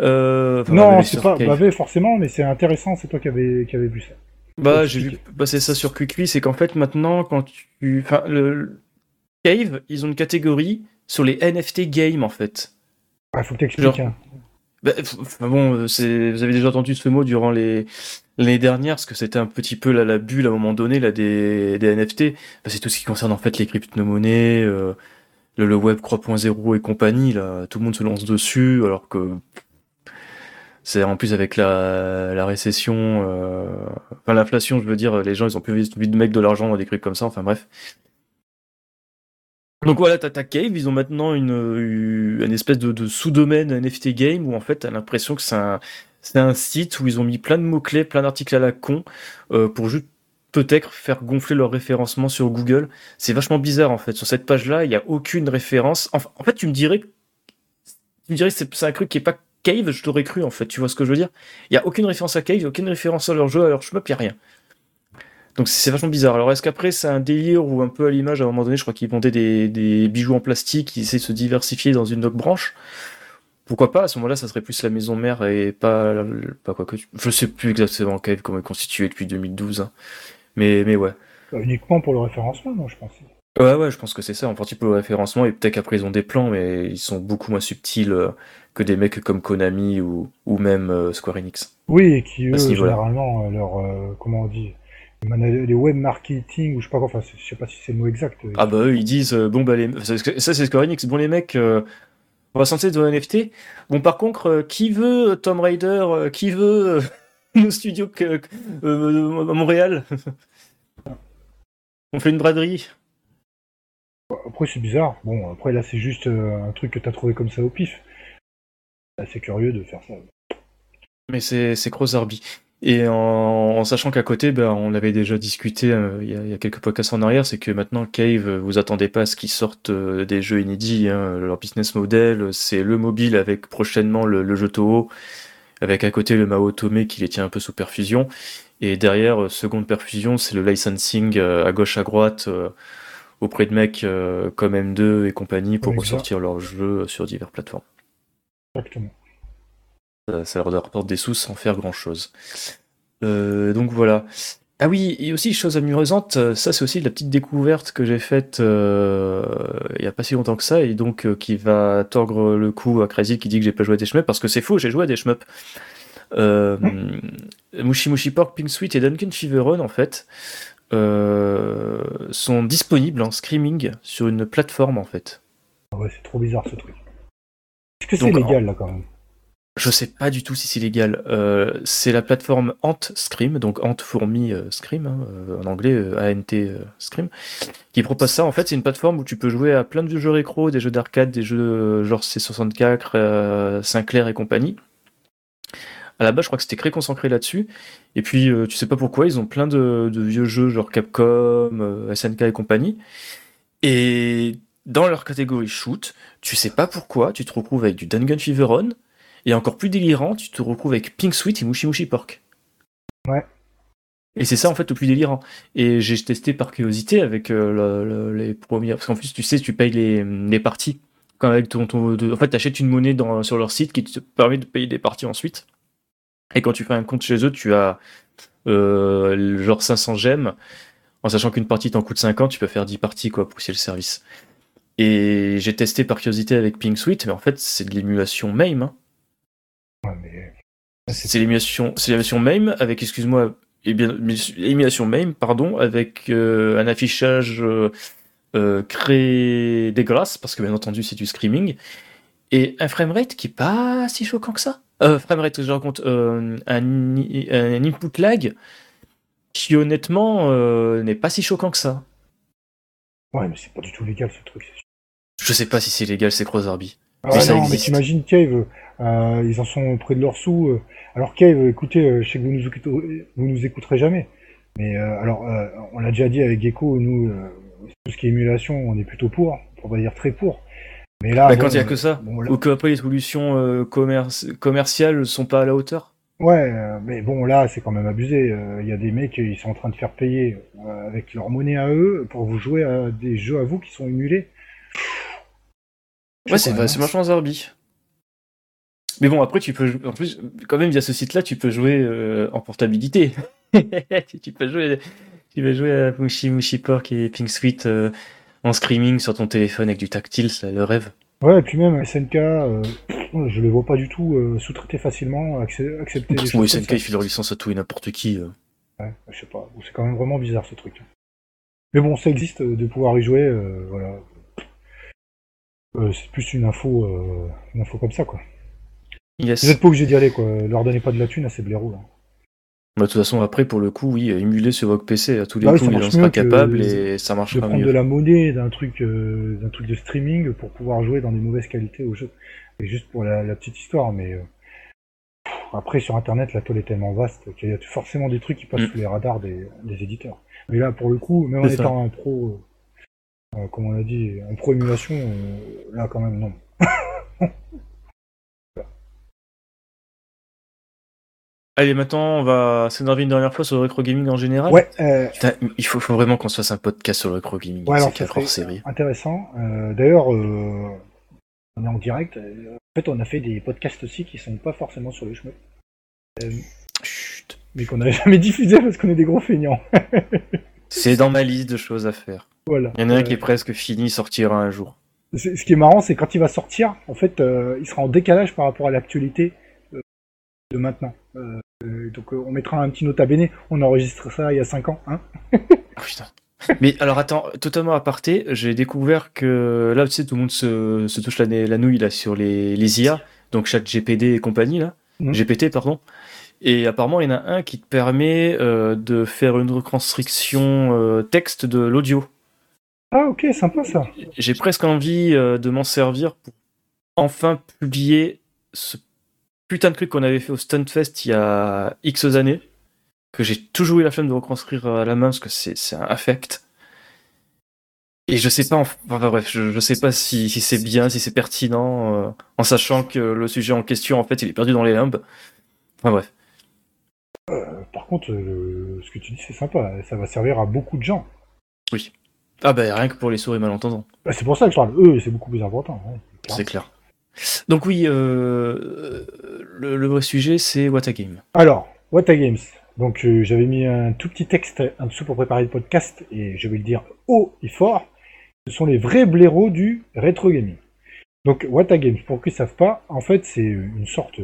S1: Euh,
S2: non,
S1: baver
S2: c'est pas
S1: Cave.
S2: bavé forcément, mais c'est intéressant. C'est toi qui avais, qui avais vu ça.
S1: Bah, j'ai vu passer ça sur QuickLi, c'est qu'en fait, maintenant, quand tu. Enfin, le. Cave, ils ont une catégorie sur les NFT games, en fait.
S2: Ah, faut que t'expliques. Hein.
S1: Bah, bon, vous avez déjà entendu ce mot durant les l'année dernière, parce que c'était un petit peu la, la bulle à un moment donné là des, des NFT. Bah, c'est tout ce qui concerne en fait les crypto-monnaies, euh, le, le, web 3.0 et compagnie. Là, tout le monde se lance dessus, alors que c'est en plus avec la, la récession, euh, enfin l'inflation, je veux dire, les gens ils ont plus envie de mettre de l'argent dans des trucs comme ça. Enfin bref. Donc voilà, t'as ta Cave, ils ont maintenant une, une espèce de, sous-domaine NFT game où en fait t'as l'impression que c'est un, un site où ils ont mis plein de mots-clés, plein d'articles à la con euh, pour juste peut-être faire gonfler leur référencement sur Google. C'est vachement bizarre en fait. Sur cette page-là, il n'y a aucune référence. En, fait, tu me dirais, tu me dirais que c'est un truc qui est pas Cave, je t'aurais cru en fait. Tu vois ce que je veux dire? Il n'y a aucune référence à Cave, aucune référence à leur jeu, à leur shmup, il a rien. Donc c'est vachement bizarre. Alors est-ce qu'après c'est un délire ou un peu à l'image à un moment donné, je crois qu'ils vendaient des, des, bijoux en plastique, ils essaient de se diversifier dans une autre branche? Pourquoi pas? À ce moment-là, ça serait plus la maison mère et pas, pas quoi que. Je sais plus exactement Cave comment est constitué depuis 2012. Hein. Mais, mais ouais.
S2: Bah, uniquement pour le référencement, non, je pense.
S1: Ouais, ouais, je pense que c'est ça, en partie pour le référencement, et peut-être qu'après ils ont des plans, mais ils sont beaucoup moins subtils euh, que des mecs comme Konami ou, ou même euh, Square Enix.
S2: Oui, et qui eux, généralement, euh, leur, euh, comment on dit, les web marketing, ou je sais pas quoi, enfin, je sais pas si c'est le mot exact.
S1: Ah bah eux, ils disent, bon bah les... ça c'est Square Enix, bon les mecs, on va s'en de NFT. Bon par contre, qui veut Tomb Raider, qui veut nos studios que, à Montréal? On fait une braderie
S2: après, c'est bizarre. Bon, après, là, c'est juste un truc que t'as trouvé comme ça au pif assez curieux de faire ça.
S1: Mais c'est Arby. Et en, sachant qu'à côté, ben, on avait déjà discuté euh, il, y a, quelques podcasts en arrière, c'est que maintenant Cave, euh, vous attendez pas à ce qu'ils sortent euh, des jeux inédits. Hein. Leur business model, c'est le mobile avec prochainement le, jeu Toho, avec à côté le Mao Tome qui les tient un peu sous perfusion. Et derrière, seconde perfusion, c'est le licensing à gauche à droite auprès de mecs comme M2 et compagnie pour ressortir leurs jeux sur diverses plateformes.
S2: Exactement.
S1: Ça, leur rapporte des sous sans faire grand chose. Euh, donc voilà. Ah oui, et aussi chose amusante, ça c'est aussi la petite découverte que j'ai faite euh, il n'y a pas si longtemps que ça, et donc euh, qui va tordre le coup à Crazy qui dit que j'ai pas joué à des shmups, parce que c'est faux, j'ai joué à des shmups. Euh, Mushi Mushi Pork, Pink Sweet et Duncan Fever en fait sont disponibles en streaming sur une plateforme en fait.
S2: Ah ouais, c'est trop bizarre ce truc. Est-ce que c'est légal là quand même?
S1: Je sais pas du tout si c'est légal. Euh, c'est la plateforme Ant Scream, donc Ant Fourmi euh, Scream, euh, en anglais ANT Scream, qui propose ça. En fait, c'est une plateforme où tu peux jouer à plein de jeux rétro, des jeux d'arcade, des jeux genre C64, Sinclair et compagnie. À la base, je crois que c'était très concentré là-dessus. Et puis, tu sais pas pourquoi, ils ont plein de, vieux jeux genre Capcom, SNK et compagnie. Et dans leur catégorie shoot, tu sais pas pourquoi, tu te retrouves avec du Dungeon Fever et encore plus délirant, tu te retrouves avec Pink Sweet et Mushi Mushi Pork.
S2: Ouais.
S1: Et c'est ça en fait le plus délirant. Et j'ai testé par curiosité avec euh, les premières. Parce qu'en plus, tu sais, tu payes les, les parties. Quand avec ton, En fait, tu achètes une monnaie dans, sur leur site qui te permet de payer des parties ensuite. Et quand tu fais un compte chez eux, tu as euh, genre 500 gemmes. En sachant qu'une partie t'en coûte 50, tu peux faire 10 parties quoi, pour essayer le service. Et j'ai testé par curiosité avec Pink Sweet, mais en fait, c'est de l'émulation MAME. Hein.
S2: Ouais, mais...
S1: C'est l'émulation, c'est l'émulation MAME avec, excuse-moi, eh bien, l'émulation MAME, pardon, avec euh, un affichage euh, euh, créé dégueulasse, parce que bien entendu, c'est du screaming, et un framerate qui est pas si choquant que ça. Euh, framerate, je raconte, un, un, input lag qui honnêtement n'est pas si choquant que ça.
S2: Ouais, mais c'est pas du tout légal ce truc.
S1: Je sais pas si c'est légal, c'est Crossarby.
S2: Ah non, mais t'imagines Cave, euh, ils en sont près de leur sous. Euh. Alors Cave, écoutez, euh, je sais que vous nous, vous nous écouterez jamais. Mais alors, on l'a déjà dit avec Gecko, nous, tout ce qui est émulation, on est plutôt pour, pour pas dire très pour.
S1: Mais là, bah, quand il y a que ça, ou que après les solutions commerciales sont pas à la hauteur.
S2: Ouais, mais bon, là, c'est quand même abusé. Il y a des mecs, ils sont en train de faire payer avec leur monnaie à eux pour vous jouer à des jeux à vous qui sont émulés.
S1: Ouais, c'est vachement Zarbi. Mais bon, après, tu peux, en plus, quand même, via ce site-là, tu peux jouer euh, en portabilité. tu peux jouer, tu peux jouer à Mushi Mushi Pork et Pink Sweet euh, en streaming sur ton téléphone avec du tactile, c'est le rêve.
S2: Ouais, et puis même SNK, euh, je les vois pas du tout euh, sous-traiter facilement, accep- accepter les.
S1: Oui,
S2: comme
S1: SNK,
S2: ça.
S1: il fait leur licence à tout et n'importe qui. euh.
S2: Ouais, je sais pas, c'est quand même vraiment bizarre ce truc. Mais bon, ça existe de pouvoir y jouer, euh, voilà. Euh, c'est plus une info, euh, une info comme ça, quoi.
S1: Yes.
S2: Vous êtes pas obligé d'y aller, quoi. Leur donnez pas de la thune à ces blaireaux, là.
S1: Bah, de toute façon, après, pour le coup, oui, émuler sur votre PC, à tous les
S2: Bah
S1: coups, il en
S2: marche
S1: sera capable et ça
S2: De
S1: marchera
S2: prendre
S1: mieux.
S2: de la monnaie d'un truc, euh, d'un truc de streaming pour pouvoir jouer dans des mauvaises qualités au jeu. Et juste pour la, la petite histoire, mais euh, pff, après sur internet la toile est tellement vaste qu'il y a forcément des trucs qui passent
S1: Mm.
S2: sous les radars des, des éditeurs. Mais là pour le coup, même en
S1: ça.
S2: étant un pro, euh, comme on a dit, un pro émulation, là quand même non.
S1: Allez, maintenant, on va s'énerver une dernière fois sur le rétro gaming en général.
S2: Ouais, euh,
S1: Putain, il faut, faut vraiment qu'on se fasse un podcast sur le rétro gaming.
S2: Ouais, alors,
S1: c'est hors série.
S2: intéressant. Euh, D'ailleurs, euh, on est en direct. euh, En fait, on a fait des podcasts aussi qui sont pas forcément sur le chemin.
S1: Chut.
S2: mais qu'on n'a jamais diffusé parce qu'on est des gros feignants.
S1: C'est dans ma liste de choses à faire.
S2: Voilà.
S1: Il y en a un qui est presque fini, sortira un jour.
S2: c'est- Ce qui est marrant, c'est quand il va sortir, en fait, euh, il sera en décalage par rapport à l'actualité euh, de maintenant. Euh, donc, euh, on mettra un petit nota bene. On enregistre ça il y a 5 ans, hein
S1: Ah, putain. Mais alors attends, totalement aparté, j'ai découvert que là, tu sais, tout le monde se, se touche la, la nouille là sur les, les IA, donc chat GPD et compagnie là,
S2: Mhm.
S1: GPT pardon. Et apparemment, il y en a un qui te permet euh, de faire une reconstruction euh, texte de l'audio.
S2: Ah, ok, sympa ça.
S1: J'ai presque envie euh, de m'en servir pour enfin publier ce putain de truc qu'on avait fait au Stuntfest il y a X années, que j'ai toujours eu la flemme de reconstruire à la main parce que c'est c'est un affect. Et je sais pas, enfin enfin, bref, je, je sais pas si, si c'est bien, si c'est pertinent, euh, en sachant que le sujet en question, en fait, il est perdu dans les limbes. Enfin bref.
S2: Euh, par contre, euh, ce que tu dis, c'est sympa. Ça va servir à beaucoup de gens.
S1: Ah bah rien que pour les souris malentendants.
S2: Bah, c'est pour ça que je parle. Eux, c'est beaucoup plus important. hein.
S1: C'est clair. Donc oui, euh, le, vrai sujet, c'est What a Game.
S2: Alors, What a Games. Donc, euh, j'avais mis un tout petit texte en dessous pour préparer le podcast et je vais le dire haut et fort. Ce sont les vrais blaireaux du rétro gaming. Donc, What a Games, pour ceux qui ne savent pas, en fait, c'est une sorte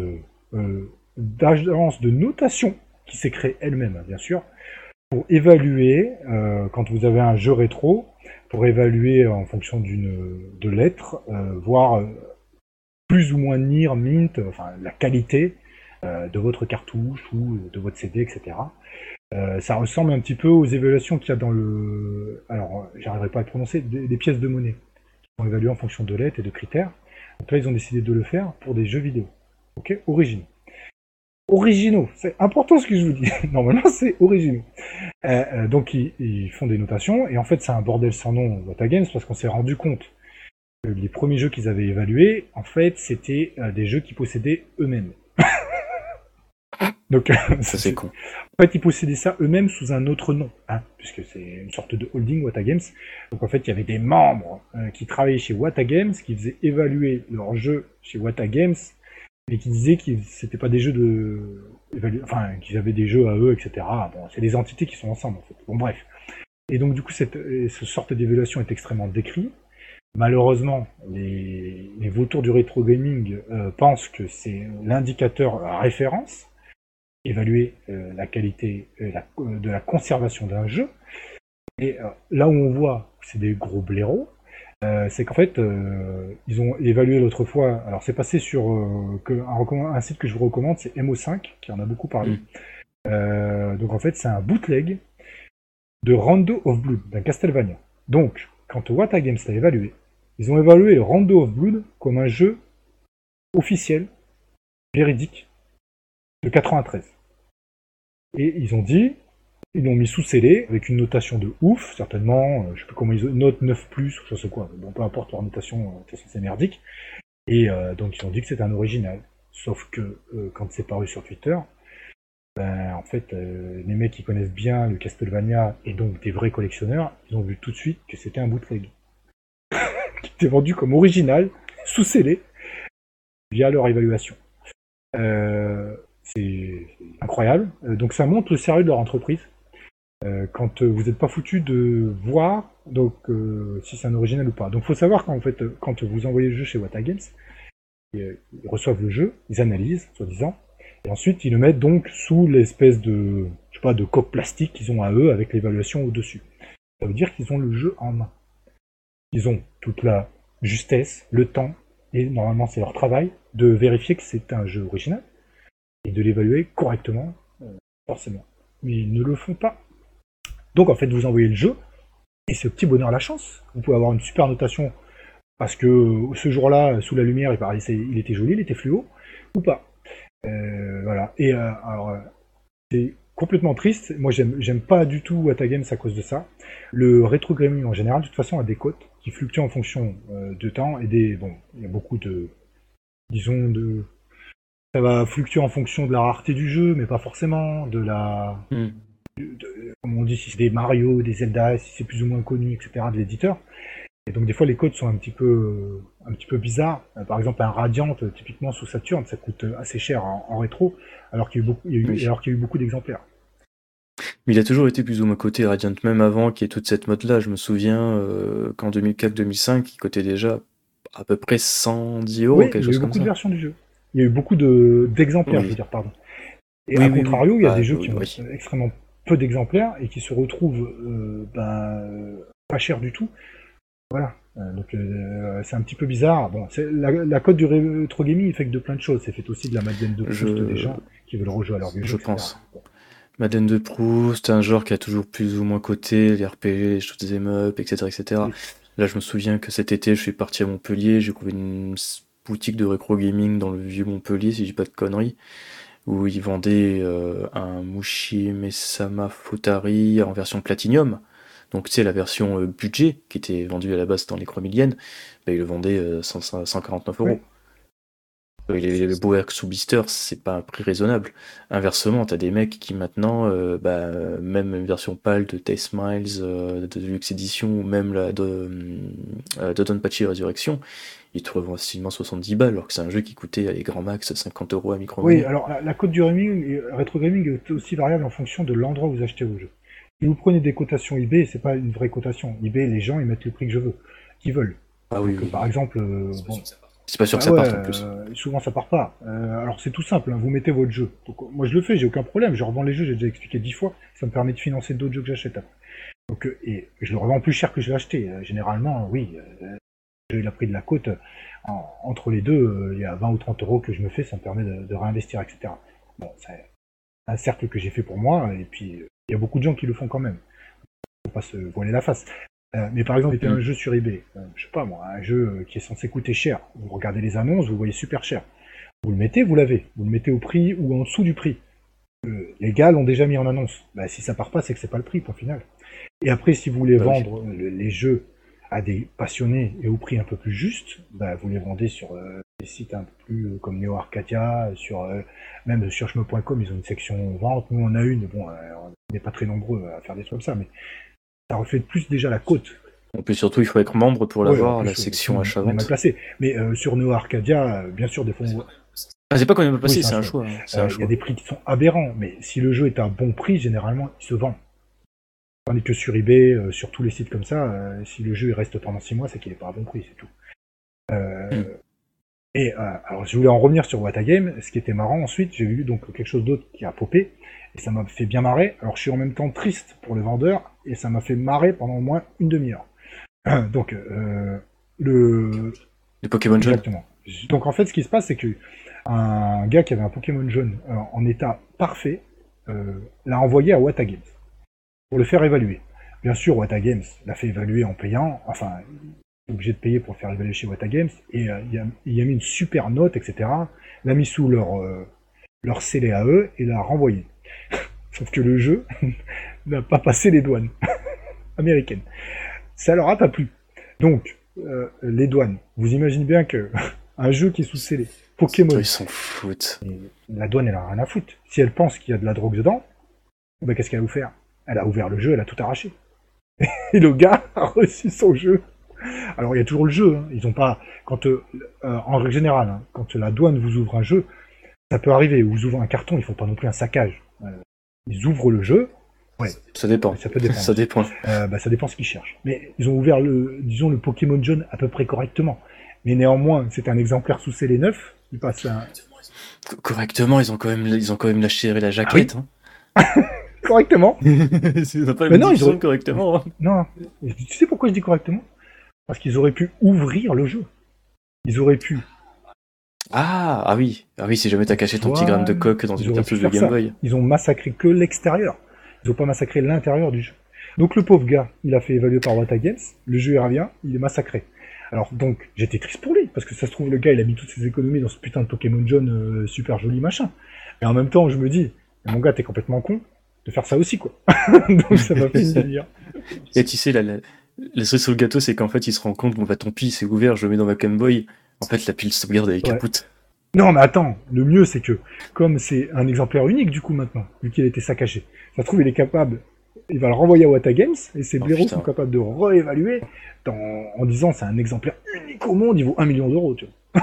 S2: euh, d'agence de notation qui s'est créée elle-même, hein, bien sûr, pour évaluer, quand vous avez un jeu rétro, pour évaluer en fonction d'une de lettres, voir euh, plus ou moins NIR, Mint, enfin la qualité euh, de votre cartouche ou de votre CD, etc. Euh, ça ressemble un petit peu aux évaluations qu'il y a dans le... Alors, j'arriverai pas à le prononcer, des, pièces de monnaie, qui sont évaluées en fonction de lettres et de critères. Donc là, ils ont décidé de le faire pour des jeux vidéo. Ok Originaux. Originaux, c'est important ce que je vous dis. Normalement, c'est originaux. Euh, donc, ils, font des notations, et en fait, c'est un bordel sans nom, What Games, parce qu'on s'est rendu compte les premiers jeux qu'ils avaient évalués, en fait, c'était euh, des jeux qu'ils possédaient eux-mêmes. Donc,
S1: Ça c'est con.
S2: en fait, ils possédaient ça eux-mêmes sous un autre nom, hein, puisque c'est une sorte de holding Wata Games. Donc en fait, il y avait des membres euh, qui travaillaient chez Wata Games, qui faisaient évaluer leurs jeux chez Wata Games, et qui disaient que c'était pas des jeux de, enfin, qu'ils avaient des jeux à eux, etc. Bon, c'est des entités qui sont ensemble, en fait. Bon, bref. Et donc du coup, cette, euh, ce sorte d'évaluation est extrêmement décrit. Malheureusement, les, les vautours du rétro gaming euh, pensent que c'est l'indicateur référence évaluer euh, la qualité euh, la- de la conservation d'un jeu. Et là où on voit que c'est des gros blaireaux, euh, c'est qu'en fait, euh, ils ont évalué l'autre fois. Alors, c'est passé sur euh, que, un, site que je vous recommande, c'est MO5, qui en a beaucoup parlé.
S1: Mm.
S2: Donc, en fait, c'est un bootleg de Rondo of Blood, d'un Castlevania. Donc, quand Wata Games l'a évalué, ils ont évalué Rondo of Blood comme un jeu officiel, véridique, de 93. Et ils ont dit, ils l'ont mis sous scellé avec une notation de ouf, certainement, euh, je sais plus comment ils ont, note 9 plus, ou je sais quoi, bon peu importe leur notation, euh, c'est merdique. Et euh, donc ils ont dit que c'était un original. Sauf que quand c'est paru sur Twitter, ben en fait les mecs qui connaissent bien le Castlevania et donc des vrais collectionneurs, ils ont vu tout de suite que c'était un bootleg. Vendu comme original, sous scellé, via leur évaluation. c'est incroyable. donc ça montre le sérieux de leur entreprise. quand vous n'êtes pas foutu de voir donc si c'est un original ou pas. Donc faut savoir qu'en fait, quand vous envoyez le jeu chez Wata Games, ils reçoivent le jeu, ils analysent, soi-disant, et ensuite ils le mettent donc sous l'espèce de, je sais pas, de coque plastique qu'ils ont à eux avec l'évaluation au-dessus. Ça veut dire qu'ils ont le jeu en main. Ils ont toute la justesse, le temps, et normalement c'est leur travail, de vérifier que c'est un jeu original, et de l'évaluer correctement, euh, forcément. Mais ils ne le font pas. Donc en fait, vous envoyez le jeu, et c'est au petit bonheur la chance. Vous pouvez avoir une super notation parce que ce jour-là, sous la lumière, il était joli, il était fluo, ou pas. Euh, voilà. Et euh, alors, c'est complètement triste. Moi, j'aime pas du tout Watagames à cause de ça. Le rétro gaming en général, de toute façon, a des cotes qui fluctuent en fonction euh, de temps et des. Bon, il y a beaucoup de. Disons, de. Ça va fluctuer en fonction de la rareté du jeu, mais pas forcément. De la. Hmm. comme on dit, si c'est des Mario, des Zelda, si c'est plus ou moins connu, etc., de l'éditeur. Et donc des fois les codes sont un petit peu, un petit peu bizarres. Euh, par exemple un Radiant, typiquement sous Saturn, ça coûte assez cher en, rétro, alors qu'il y a eu beaucoup, alors qu'il y a eu beaucoup d'exemplaires.
S1: Mais il a toujours été plus ou moins coté Radiant, même avant qu'il y ait toute cette mode-là. Je me souviens euh, qu'en 2004-2005, il cotait déjà à peu près 110 euros,
S2: quelque chose comme ça. Il y a eu beaucoup de versions du jeu. Il y a eu beaucoup d'exemplaires, je veux dire, pardon. Et à contrario, il y a des ah, jeux qui ont extrêmement peu d'exemplaires et qui se retrouvent euh, ben, pas cher du tout. Voilà. Euh, donc c'est un petit peu bizarre. Bon, la, la code du rétro gaming est fait de plein de choses. C'est fait aussi de la Madeleine de Proust des gens qui veulent rejouer à leur vieux
S1: Je pense. Madeleine de Proust, un genre qui a toujours plus ou moins coté, les RPG, les choses des up, etc. etc. Là, je me souviens que cet été, je suis parti à Montpellier, j'ai trouvé une boutique de rétro gaming dans le vieux Montpellier, si je dis pas de conneries, où ils vendaient euh, un Mushi Mesama Futari en version Platinum. Donc, tu sais, la version euh, budget, qui était vendue à la base dans les croix milliennes, bah, ils le vendaient 149 euh, euros. Les, les Boex ou Beaster, c'est pas un prix raisonnable. Inversement, t'as des mecs qui maintenant, euh, bah, même une version PAL de Taste Miles, euh, de Deluxe Edition, ou même la de, euh, de Patchy Resurrection, ils te revendent facilement 70 balles, alors que c'est un jeu qui coûtait les grands max 50 euros à micro
S2: Oui, alors la, cote du gaming, rétro gaming est aussi variable en fonction de l'endroit où vous achetez vos jeux. Si vous prenez des cotations eBay, c'est pas une vraie cotation. eBay, les gens, ils mettent le prix que je veux, qu'ils veulent.
S1: Ah oui,
S2: Par exemple, bon,
S1: c'est pas sûr que ça ah parte en plus.
S2: Euh, souvent ça part pas. Euh, alors c'est tout simple, hein, vous mettez votre jeu. moi je le fais, j'ai aucun problème. Je revends les jeux, j'ai déjà expliqué dix fois. Ça me permet de financer d'autres jeux que j'achète. Donc euh, et je le revends plus cher que je l'ai acheté. généralement, oui, j'ai la prix de la côte. entre les deux, il y a 20 ou 30 euros que je me fais, ça me permet de, réinvestir, etc. Bon, c'est un cercle que j'ai fait pour moi, et puis il y a beaucoup de gens qui le font quand même. Faut pas se voiler la face. Euh, mais par exemple, c'était un jeu sur eBay, euh, je sais pas moi, un jeu euh, qui est censé coûter cher. Vous regardez les annonces, vous voyez super cher. Vous le mettez, vous l'avez. Vous le mettez au prix ou en dessous du prix. les gars l'ont déjà mis en annonce. Bah, si ça part pas, c'est que c'est pas le prix, point final. Et après, si vous voulez bah vendre les jeux à des passionnés et au prix un peu plus juste, bah, vous les vendez sur des sites un peu plus comme Neo Arcadia, sur même sur chemin.com, ils ont une section vente. Nous, on a une. Bon, on n'est pas très nombreux à faire des trucs comme ça, mais ça reflète plus déjà la côte.
S1: Et puis surtout, il faut être membre pour l'avoir, la section achat vente.
S2: placé. Mais euh, sur Neo Arcadia, euh, bien sûr, des fois.
S1: Ah, c'est pas qu'on est mal placé, c'est un, choix.
S2: Hein. Euh, il y a des prix qui sont aberrants, mais si le jeu est à bon prix, généralement, il se vend. Tandis que sur eBay, sur tous les sites comme ça, si le jeu reste pendant 6 mois, c'est qu'il est pas à bon prix, c'est tout. Hmm. Et alors, je voulais en revenir sur Watagame. Ce qui était marrant ensuite, j'ai vu donc quelque chose d'autre qui a popé. Et ça m'a fait bien marrer. Alors je suis en même temps triste pour le vendeur, et ça m'a fait marrer pendant au moins une demi-heure. Donc, euh, le...
S1: Les Pokémon jaunes
S2: Exactement. Donc en fait, ce qui se passe, c'est que un gars qui avait un Pokémon jaune euh, en état parfait euh, l'a envoyé à Wata Games pour le faire évaluer. Bien sûr, Wata Games l'a fait évaluer en payant, enfin, il est obligé de payer pour le faire évaluer chez Wata Games, et il, a, il, a, mis une super note, etc. L'a mis sous leur, leur CLAE et l'a renvoyé. Sauf que le jeu n'a pas passé les douanes américaines. Ça leur a pas plu. Donc, euh, les douanes. Vous imaginez bien que un jeu qui est sous scellé, Pokémon.
S1: Ils s'en foutent.
S2: La douane, elle a rien à foutre. Si elle pense qu'il y a de la drogue dedans, ben, qu'est-ce qu'elle va vous faire Elle a ouvert le jeu, elle a tout arraché. Et le gars a reçu son jeu. Alors il y a toujours le jeu. Hein. Ils ont pas quand euh, en règle générale, hein, quand la douane vous ouvre un jeu, Ça peut arriver. Vous ouvrez un carton, ils font pas non plus un saccage. Euh, ils ouvrent le jeu. Ouais.
S1: Ça dépend.
S2: Ça peut dépendre.
S1: Ça dépend.
S2: Euh, bah, ça dépend ce qu'ils cherchent. Mais ils ont ouvert le, disons, le Pokémon jaune à peu près correctement. Mais néanmoins, c'est un exemplaire sous scellé neuf. Il passe un...
S1: Correctement, ils ont quand même, ils ont quand même lâché la jaquette.
S2: Ah correctement.
S1: ils ont pas Mais non, ils ont correctement. Hein.
S2: Non. Tu sais pourquoi je dis correctement? Parce qu'ils auraient pu ouvrir le jeu. Ils auraient pu.
S1: Ah, ah oui, ah oui, si jamais t'as caché ton petit gramme de coque dans une cartouche de Game Boy.
S2: Ils ont massacré que l'extérieur. Ils ont pas massacré l'intérieur du jeu. Donc le pauvre gars, il a fait évaluer par Wata Games, le jeu il revient, il est massacré. Alors donc, j'étais triste pour lui, parce que ça se trouve, le gars, il a mis toutes ses économies dans ce putain de Pokémon jaune euh, super joli machin. Mais en même temps, je me dis, mon gars, t'es complètement con de faire ça aussi, quoi. donc ça m'a fait.
S1: Et tu sais, la, la, la cerise sur le gâteau, c'est qu'en fait, il se rend compte, bon bah tant pis, c'est ouvert, je le mets dans ma Game Boy. En fait, la pile sauvegarde ouais. capote.
S2: Non, mais attends, le mieux, c'est que, comme c'est un exemplaire unique, du coup, maintenant, vu qu'il a été saccagé, ça se trouve, il est capable il va le renvoyer à Wata Games et ces oh, blaireaux sont capables de réévaluer en disant c'est un exemplaire unique au monde, il vaut 1 million d'euros. Tu vois.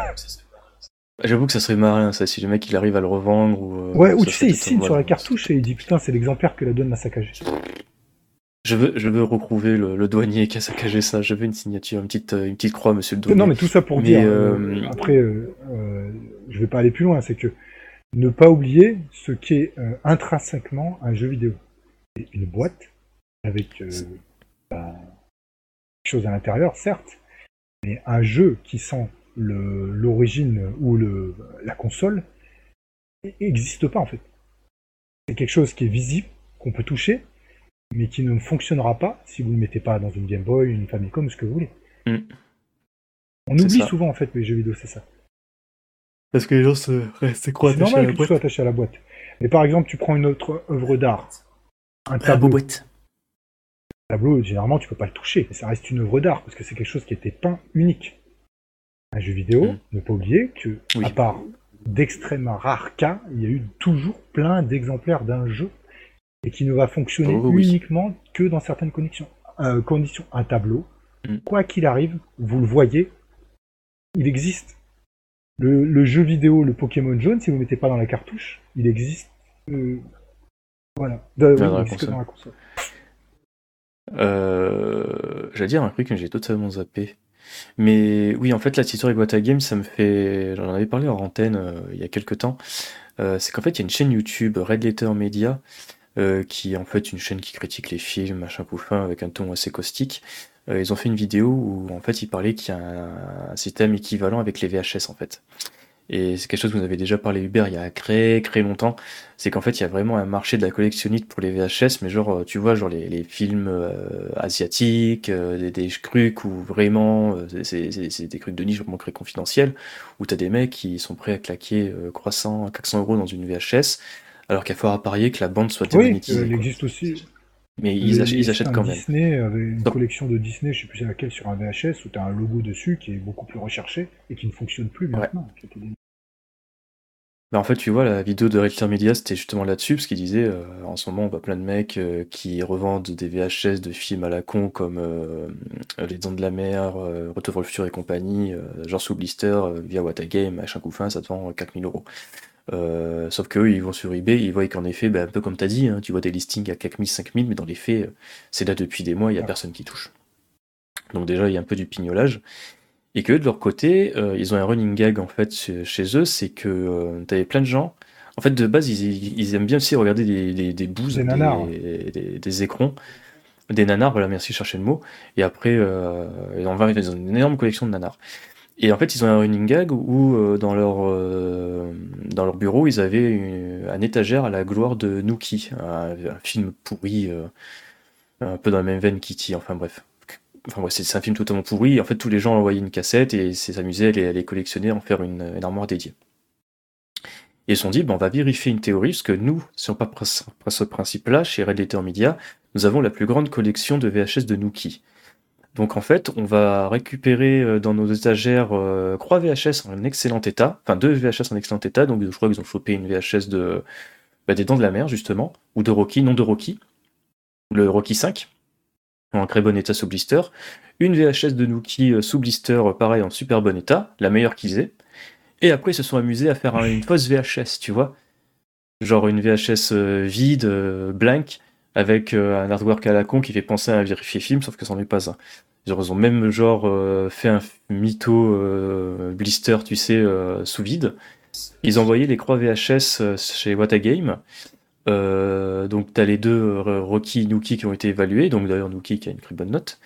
S1: J'avoue que ça serait marrant ça si le mec il arrive à le revendre ou.
S2: Euh, ouais, ou tu sais, il signe sur la cartouche et il dit putain, c'est l'exemplaire que la donne m'a saccagé.
S1: Je veux, je veux retrouver le, le, douanier qui a saccagé ça. Je veux une signature, une petite, une petite croix, monsieur le douanier.
S2: Non, mais tout ça pour dire. Euh... euh après, euh, euh, je vais pas aller plus loin. C'est que ne pas oublier ce qu'est intrinsèquement un jeu vidéo. Une boîte avec bah, quelque chose à l'intérieur, certes, mais un jeu qui sent l'origine ou le, la console n'existe pas en fait. C'est quelque chose qui est visible, qu'on peut toucher, mais qui ne fonctionnera pas si vous ne le mettez pas dans une Game Boy, une Famicom, ce que vous voulez. Mm. On oublie ça. souvent en fait les jeux vidéo, c'est ça.
S1: Parce que les gens se restent quoi
S2: C'est normal qu'ils soient attachés à la boîte. Mais par exemple, tu prends une autre œuvre d'art,
S1: un tableau. boîte.
S2: Un tableau, généralement, tu peux pas le toucher. Ça reste une œuvre d'art parce que c'est quelque chose qui était peint unique. Un jeu vidéo, mm. ne pas oublier que, oui. à part d'extrêmement rares cas, il y a eu toujours plein d'exemplaires d'un jeu et qui ne va fonctionner oh, oui. uniquement que dans certaines conditions. Euh, conditions. Un tableau, mm. quoi qu'il arrive, vous le voyez, il existe. Le, le, jeu vidéo, le Pokémon jaune, si vous ne mettez pas dans la cartouche, il existe. Euh, voilà. De,
S1: dans, la console. dans la console. Euh, J'allais dire un truc que j'ai totalement zappé. Mais oui, en fait, la histoire avec Wata Game, ça me fait. J'en avais parlé en antenne euh, il y a quelques temps. Euh, c'est qu'en fait, il y a une chaîne YouTube, Red Letter Media, euh, qui est en fait une chaîne qui critique les films, machin pouffin, avec un ton assez caustique. Euh, ils ont fait une vidéo où en fait ils parlaient qu'il y a un, système équivalent avec les VHS en fait. Et c'est quelque chose que vous avez déjà parlé Hubert il y a très très longtemps. C'est qu'en fait il y a vraiment un marché de la collectionnite pour les VHS, mais genre tu vois genre les, les films euh, asiatiques, euh, des, des trucs où vraiment euh, c'est des trucs de niche vraiment très confidentiels, où t'as des mecs qui sont prêts à claquer croissant 400 euros dans une VHS alors qu'il faut à parier que la bande soit
S2: démonétisée. Oui, il existe aussi.
S1: Mais ils, ach ils achètent quand même.
S2: Disney avait une collection de Disney, je sais plus laquelle, sur un VHS où tu as un logo dessus qui est beaucoup plus recherché et qui ne fonctionne plus maintenant. Ouais.
S1: Bah en fait, tu vois, la vidéo de Red Media, c'était justement là-dessus, parce qu'il disait, euh, en ce moment, on voit plein de mecs euh, qui revendent des VHS de films à la con, comme euh, Les Dents de la Mer, Retour vers le futur et compagnie, genre sous blister, via What a Game, machin couffin, ça te vend 4000 euros. Euh, sauf qu'eux, ils vont sur eBay, ils voient qu'en effet, bah, un peu comme tu as dit, hein, tu vois des listings à 4000, 5000, mais dans les faits, c'est là depuis des mois, il n'y a personne qui touche. Donc déjà, il y a un peu du pignolage. Et que de leur côté, euh, ils ont un running gag en fait chez eux, c'est que euh, tu avais plein de gens. En fait, de base, ils, ils aiment bien aussi regarder des, des, des bouses,
S2: des,
S1: des, des, des, écrons, des nanars, voilà, merci, chercher le mot. Et après, euh, ils, ont, ils ont une énorme collection de nanars. Et en fait, ils ont un running gag où, euh, dans, leur, euh, dans leur bureau, ils avaient une, un étagère à la gloire de Nookie, un, film pourri, euh, un peu dans la même veine Kitty, enfin bref. Enfin bref, c'est un film totalement pourri. En fait, tous les gens envoyaient une cassette et s'amusaient à les, collectionner, en faire une, une armoire dédiée. Et ils se sont dit, ben, on va vérifier une théorie, parce que nous, si on part ce principe-là, chez Red Letter Media, nous avons la plus grande collection de VHS de Nookie. Donc en fait, on va récupérer euh, dans nos étagères euh, 3 VHS en excellent état, enfin deux VHS en excellent état, donc je crois qu'ils ont chopé une VHS bah, des Dents de la Mer justement, ou de Rocky, non de Rocky, le Rocky 5, en très bon état sous blister, une VHS de Nuki euh, sous blister, pareil en super bon état, la meilleure qu'ils aient, Et après, ils se sont amusés à faire une fausse VHS, tu vois. Genre une VHS euh, vide, euh, blank, avec euh, un artwork à la con qui fait penser à un vérifié film, sauf que c'en est pas un. ils ont même genre fait un mytho blister, tu sais, sous vide. Ils envoyé les croix VHS chez What a Game. donc tu as les deux Rocky et Nuki qui ont été évalués, donc d'ailleurs Nuki qui a une très bonne note.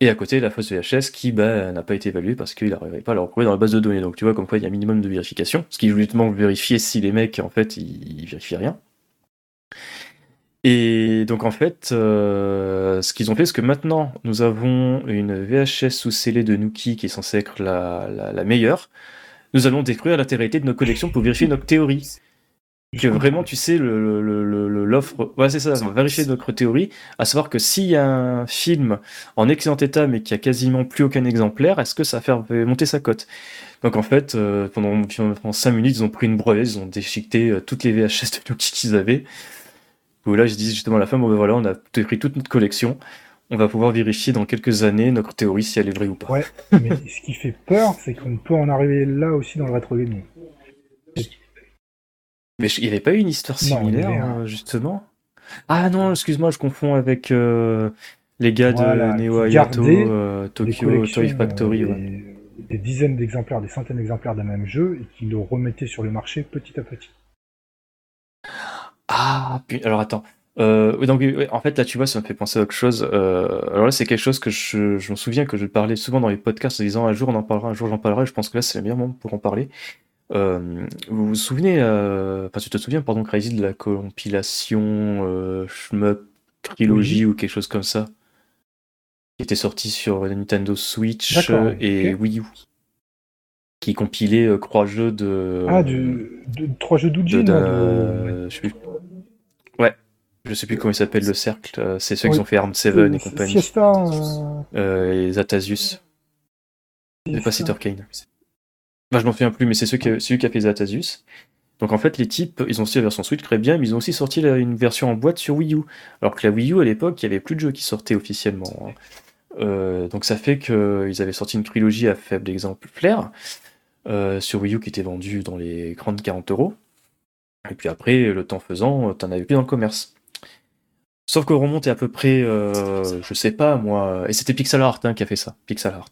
S1: Et à côté, la fausse VHS qui bah, n'a pas été évaluée parce qu'il n'arrivait pas à la retrouver dans la base de données. Donc tu vois, comme quoi il y a un minimum de vérification. Ce qui justement vérifier si les mecs, en fait, ils, vérifient rien. Et donc en fait, euh, ce qu'ils ont fait, c'est que maintenant, nous avons une VHS sous scellée de Nuki qui est censée être la, la meilleure. Nous allons détruire l'intégrité de nos collections pour vérifier notre théorie que vraiment, tu sais, l'offre. Le, ouais, c'est ça, on va vérifier notre théorie, à savoir que s'il y a un film en excellent état mais qui a quasiment plus aucun exemplaire, est-ce que ça va faire monter sa cote? Donc en fait, euh, pendant, pendant 5 minutes, ils ont pris une brevet, ils ont déchiqueté euh, toutes les VHS de Nuki qu'ils avaient. Où là, je dis justement à la fin, bon ben voilà, on a pris toute notre collection. On va pouvoir vérifier dans quelques années notre théorie si elle est vraie ou pas.
S2: Ouais, mais ce qui fait peur, c'est qu'on peut en arriver là aussi dans le rétro gaming.
S1: Mais il n'y avait pas eu une histoire similaire, euh, justement? Ah non, excuse-moi, je confonds avec euh, les gars de Neo Hayato, euh, Tokyo Toy Factory.
S2: Des, dizaines d'exemplaires, des centaines d'exemplaires d'un même jeu et qui le remettaient sur le marché petit à petit.
S1: Ah, puis, alors attends. donc, en fait, là, tu vois, ça me fait penser à autre chose. alors là, c'est quelque chose que je, je me souviens que je parlais souvent dans les podcasts en disant un jour on en parlera, un jour j'en parlerai. Je pense que là, c'est le meilleur moment pour en parler. Euh, vous vous souvenez, euh, enfin tu te souviens, pardon, Crazy, de la compilation euh, Shmup Trilogy ou quelque chose comme ça, qui était sorti sur Nintendo Switch et Wii U, qui compilait trois jeux de.
S2: Ah, du, de, trois jeux d'Ujin
S1: je sais plus. Ouais, je sais plus comment il s'appelle le cercle. C'est ceux qui ont fait Arm 7 et compagnie.
S2: Fiesta.
S1: et Zatasius. C'est pas Citor Kane. Bah, je m'en souviens plus, mais c'est celui qui, a fait Zatasus. Donc en fait, les types, ils ont sorti la version Switch très bien, mais ils ont aussi sorti une version en boîte sur Wii U. Alors que la Wii U, à l'époque, il n'y avait plus de jeux qui sortaient officiellement. Hein. Euh, donc ça fait qu'ils avaient sorti une trilogie à faible exemplaire euh, sur Wii U qui était vendue dans les 30-40 euros. Et puis après, le temps faisant, t'en avais plus dans le commerce. Sauf qu'on remonte à peu près, euh, je sais pas moi, et c'était Pixel Art hein, qui a fait ça, Pixel Art.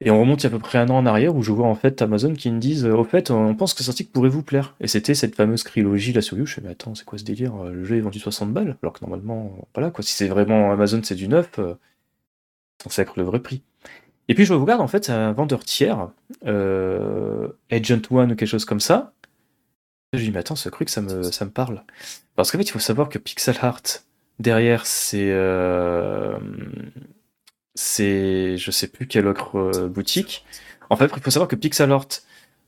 S1: Et on remonte à peu près un an en arrière où je vois en fait Amazon qui me disent au fait on pense que cet article pourrait vous plaire. Et c'était cette fameuse trilogie là sur You. Je fais mais attends c'est quoi ce délire? Le jeu est vendu 60 balles alors que normalement voilà quoi si c'est vraiment Amazon c'est du neuf, euh, c'est être le vrai prix. Et puis je regarde en fait un vendeur tiers, euh, Agent One ou quelque chose comme ça. Je dis mais attends ce truc ça me ça me parle parce qu'en fait il faut savoir que Pixel Art derrière c'est euh, c'est je sais plus quelle autre euh, boutique. En fait, il faut savoir que Pixel Art,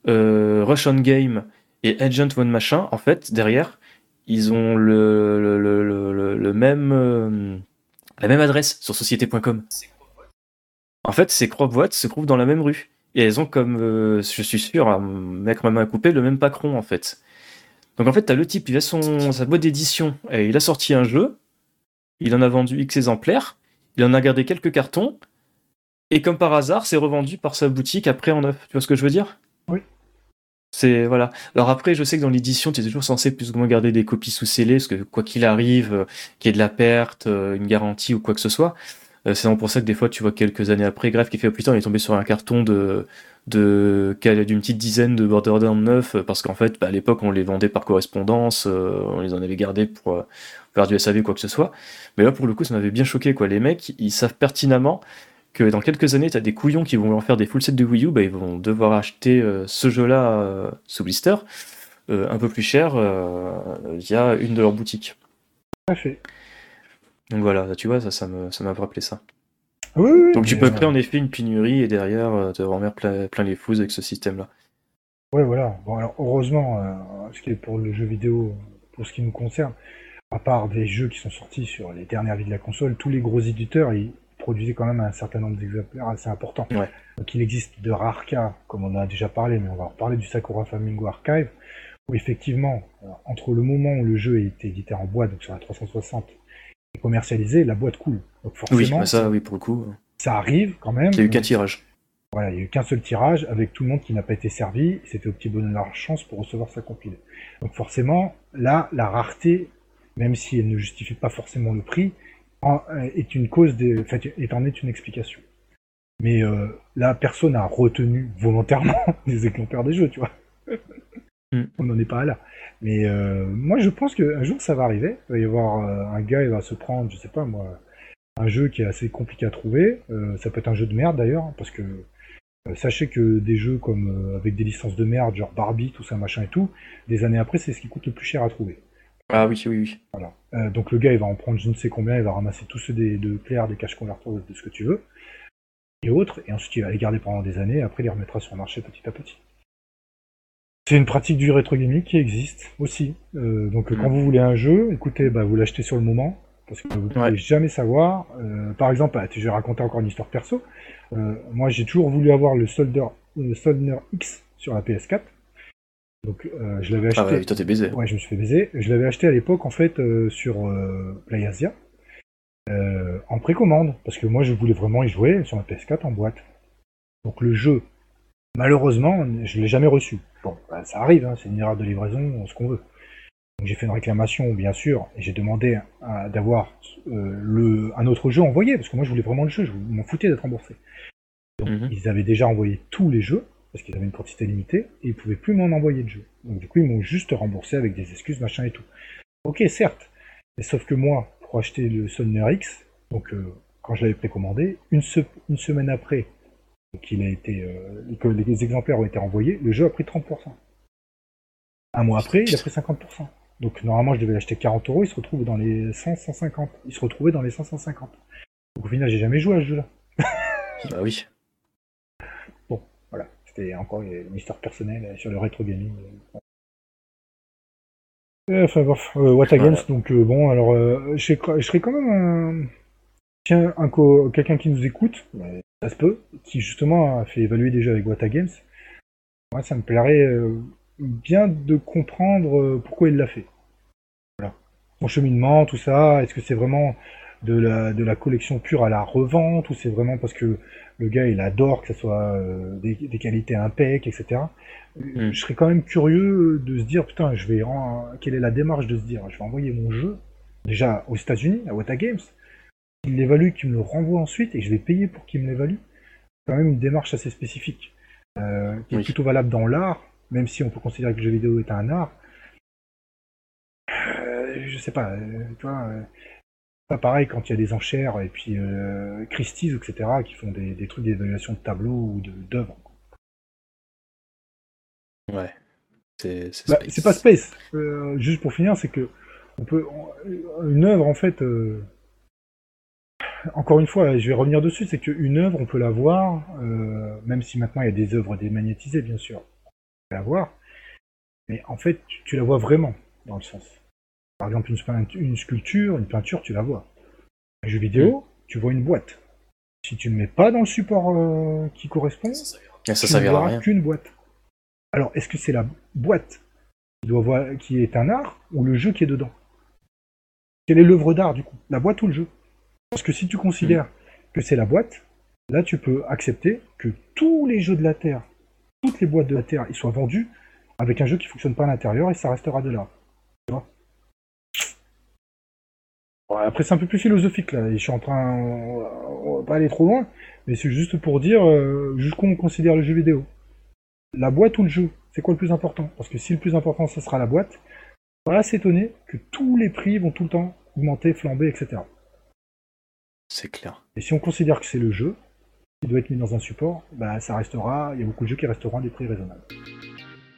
S1: euh, Rush on Game et Agent One Machin, en fait, derrière, ils ont le, le, même, euh, la même adresse sur société.com. En fait, ces trois boîtes se trouvent dans la même rue. Et elles ont comme, je suis sûr, à mettre ma main à couper, le même patron, en fait. Donc en fait, tu as le type, il a son, sa boîte d'édition, et il a sorti un jeu, il en a vendu X exemplaires, il en a gardé quelques cartons, et comme par hasard, c'est revendu par sa boutique après en neuf. Tu vois ce que je veux dire?
S2: Oui.
S1: C'est voilà. Alors après, je sais que dans l'édition, tu es toujours censé plus ou moins garder des copies sous scellées, parce que quoi qu'il arrive, euh, qu'il y ait de la perte, euh, une garantie ou quoi que ce soit, euh, c'est pour ça que des fois, tu vois quelques années après, Grave qui fait oh putain, il est tombé sur un carton de d'une petite dizaine de Borderlands 9 parce qu'en fait, bah, à l'époque, on les vendait par correspondance, on les en avait gardés pour faire du SAV ou quoi que ce soit. Mais là, pour le coup, ça m'avait bien choqué, quoi. Les mecs, ils savent pertinemment que dans quelques années, tu as des couillons qui vont en faire des full sets de Wii U, bah, ils vont devoir acheter euh, ce jeu-là euh, sous blister, euh, un peu plus cher, via une de leurs boutiques. Donc voilà, tu vois, ça, ça m'a ça rappelé ça.
S2: Oui,
S1: Donc tu peux créer en effet une pénurie et derrière te remettre plein, plein les fous avec ce système-là.
S2: Ouais, voilà. Bon, alors heureusement, ce qui est pour le jeu vidéo, pour ce qui nous concerne, à part des jeux qui sont sortis sur les dernières vies de la console, tous les gros éditeurs, ils produisaient quand même un certain nombre d'exemplaires assez important. Donc il existe de rares cas, comme on a déjà parlé, mais on va reparler du Sakura Flamingo Archive, où effectivement, euh, entre le moment où le jeu a été édité en boîte, donc sur la 360, commercialisé, la boîte coule. Donc forcément,
S1: oui, ça, oui, pour le coup.
S2: Ça arrive quand même.
S1: Il y a eu qu'un tirage.
S2: Voilà, il n'y a eu qu'un seul tirage avec tout le monde qui n'a pas été servi. C'était au petit bonheur chance pour recevoir sa compile. Donc forcément, là, la rareté, même si elle ne justifie pas forcément le prix, est une cause, de, enfin, est en est une explication. Mais euh, là, personne n'a retenu volontairement les exemplaires des jeux, tu vois. Mm. On n'en est pas là. Mais euh, moi, je pense qu'un jour, ça va arriver. Il va y avoir euh, un gars, il va se prendre, je sais pas moi, un jeu qui est assez compliqué à trouver. Euh, ça peut être un jeu de merde d'ailleurs, parce que sachez que des jeux comme avec des licences de merde, genre Barbie, tout ça, machin et tout, des années après, c'est ce qui coûte le plus cher à trouver.
S1: Ah oui, oui, oui.
S2: Voilà. donc le gars, il va en prendre je ne sais combien, il va ramasser tous ceux des, de Claire, des caches converteurs, de ce que tu veux, et autres, et ensuite il va les garder pendant des années, et après il les remettra sur le marché petit à petit. C'est une pratique du rétro gaming qui existe aussi. Euh, donc quand mm. vous voulez un jeu, écoutez, bah, vous l'achetez sur le moment, parce que vous ne pouvez jamais savoir. Euh, par exemple, bah, je vais raconter encore une histoire perso. Euh, moi, j'ai toujours voulu avoir le Soldier, X sur la PS4. Donc je l'avais acheté.
S1: Ah ouais, toi t'es baisé.
S2: Ouais, je me suis fait baiser. Je l'avais acheté à l'époque en fait sur PlayAsia en précommande, parce que moi je voulais vraiment y jouer sur ma PS4 en boîte. Donc le jeu, malheureusement, je l'ai jamais reçu. Bon, bah, ça arrive, hein, c'est une erreur de livraison, ce qu'on veut. Donc j'ai fait une réclamation, bien sûr, et j'ai demandé d'avoir euh, un autre jeu envoyé, parce que moi je voulais vraiment le jeu, je m'en foutais d'être remboursé. Donc mhm. ils avaient déjà envoyé tous les jeux, parce qu'ils avaient une quantité limitée, et ils pouvaient plus m'en envoyer de jeux. Donc du coup ils m'ont juste remboursé avec des excuses, machin et tout. Ok, certes, mais sauf que moi, pour acheter le Sonner X, donc euh, quand je l'avais précommandé, une, une semaine après, qu'il a été, euh, que les exemplaires ont été envoyés, le jeu a pris 30%. Un mois après, il a pris 50%. Donc normalement, je devais l'acheter 40 euros, il se retrouve dans les 100, 150. Il se retrouvait dans les 100, 150. Donc au final, j'ai jamais joué à ce jeu-là.
S1: bah oui.
S2: Bon, voilà. C'était encore une histoire personnelle sur le rétro gaming. Euh, enfin bref, euh, What Against, donc bon, alors je serais quand même un Tiens, quelqu'un qui nous écoute, se peut, qui justement a fait évaluer déjà avec Wata Games, moi ça me plairait euh, bien de comprendre euh, pourquoi il l'a fait. Voilà. Son cheminement, tout ça, est-ce que c'est vraiment de la, de la collection pure à la revente, ou c'est vraiment parce que le gars il adore que ça soit euh, des, qualités impec, etc. Mm. Je serais quand même curieux de se dire, putain, je vais quelle est la démarche de se dire, je vais envoyer mon jeu, déjà aux États-Unis, à Wata Games, il l'évalue, qu'il me le renvoie ensuite et je vais payer pour qu'il me l'évalue. C'est quand même une démarche assez spécifique, euh, qui est plutôt valable dans l'art, même si on peut considérer que le jeu vidéo est un art. Euh, je sais pas, euh, tu vois, pas pareil quand il y a des enchères et puis Christie's, etc., qui font des, trucs d'évaluation de tableaux ou d'œuvres.
S1: Ouais. C'est
S2: bah, pas space. juste pour finir, c'est que on peut une œuvre en fait encore une fois, je vais revenir dessus, c'est qu'une œuvre, on peut la voir, euh, même si maintenant il y a des œuvres démagnétisées, bien sûr, on peut la voir, mais en fait, tu, la vois vraiment, dans le sens. Par exemple, une, sculpture, une peinture, tu la vois. Un jeu vidéo, mm. tu vois une boîte. Si tu ne mets pas dans le support euh, qui correspond,
S1: ça, tu ne verras
S2: qu'une boîte. Alors, est-ce que c'est la boîte qui, doit voir, qui est un art ou le jeu qui est dedans? Quelle est l'œuvre d'art du coup? La boîte ou le jeu? Parce que si tu considères que c'est la boîte, là tu peux accepter que tous les jeux de la Terre, toutes les boîtes de la Terre, ils soient vendus avec un jeu qui fonctionne pas à l'intérieur et ça restera de là. après c'est un peu plus philosophique là, et je suis en train, on va pas aller trop loin, mais c'est juste pour dire euh, jusqu'où on considère le jeu vidéo. La boîte ou le jeu, c'est quoi le plus important? Parce que si le plus important ça sera la boîte, on va s'étonner que tous les prix vont tout le temps augmenter, flamber, etc.
S1: C'est clair.
S2: Et si on considère que c'est le jeu, qui doit être mis dans un support, bah ça restera, il y a beaucoup de jeux qui resteront à des prix raisonnables.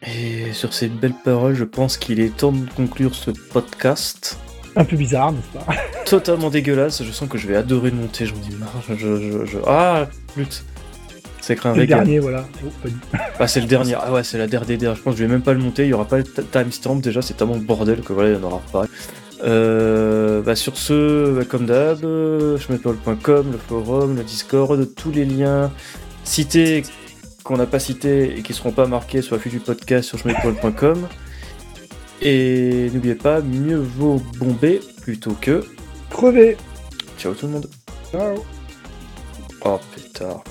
S1: Et sur ces belles paroles, je pense qu'il est temps de conclure ce podcast.
S2: Un peu bizarre, n'est-ce pas?
S1: Totalement dégueulasse, je sens que je vais adorer le monter, j'en ai marre. Je, je, Ah, lutte
S2: C'est le dernier, voilà. Oh,
S1: ah, c'est le dernier. Ah ouais, c'est la dernière. Je pense que je vais même pas le monter. Il y aura pas le timestamp. Déjà, c'est tellement bordel que voilà, il y en aura pas. Euh, bah sur ce, bah, comme d'hab, schmetpol.com, le forum, le Discord, tous les liens cités qu'on n'a pas cités et qui seront pas marqués sur la fiche du podcast sur schmetpol.com. Et n'oubliez pas, mieux vaut bomber plutôt que
S2: crever.
S1: Ciao tout le monde.
S2: Ciao.
S1: Oh pétard.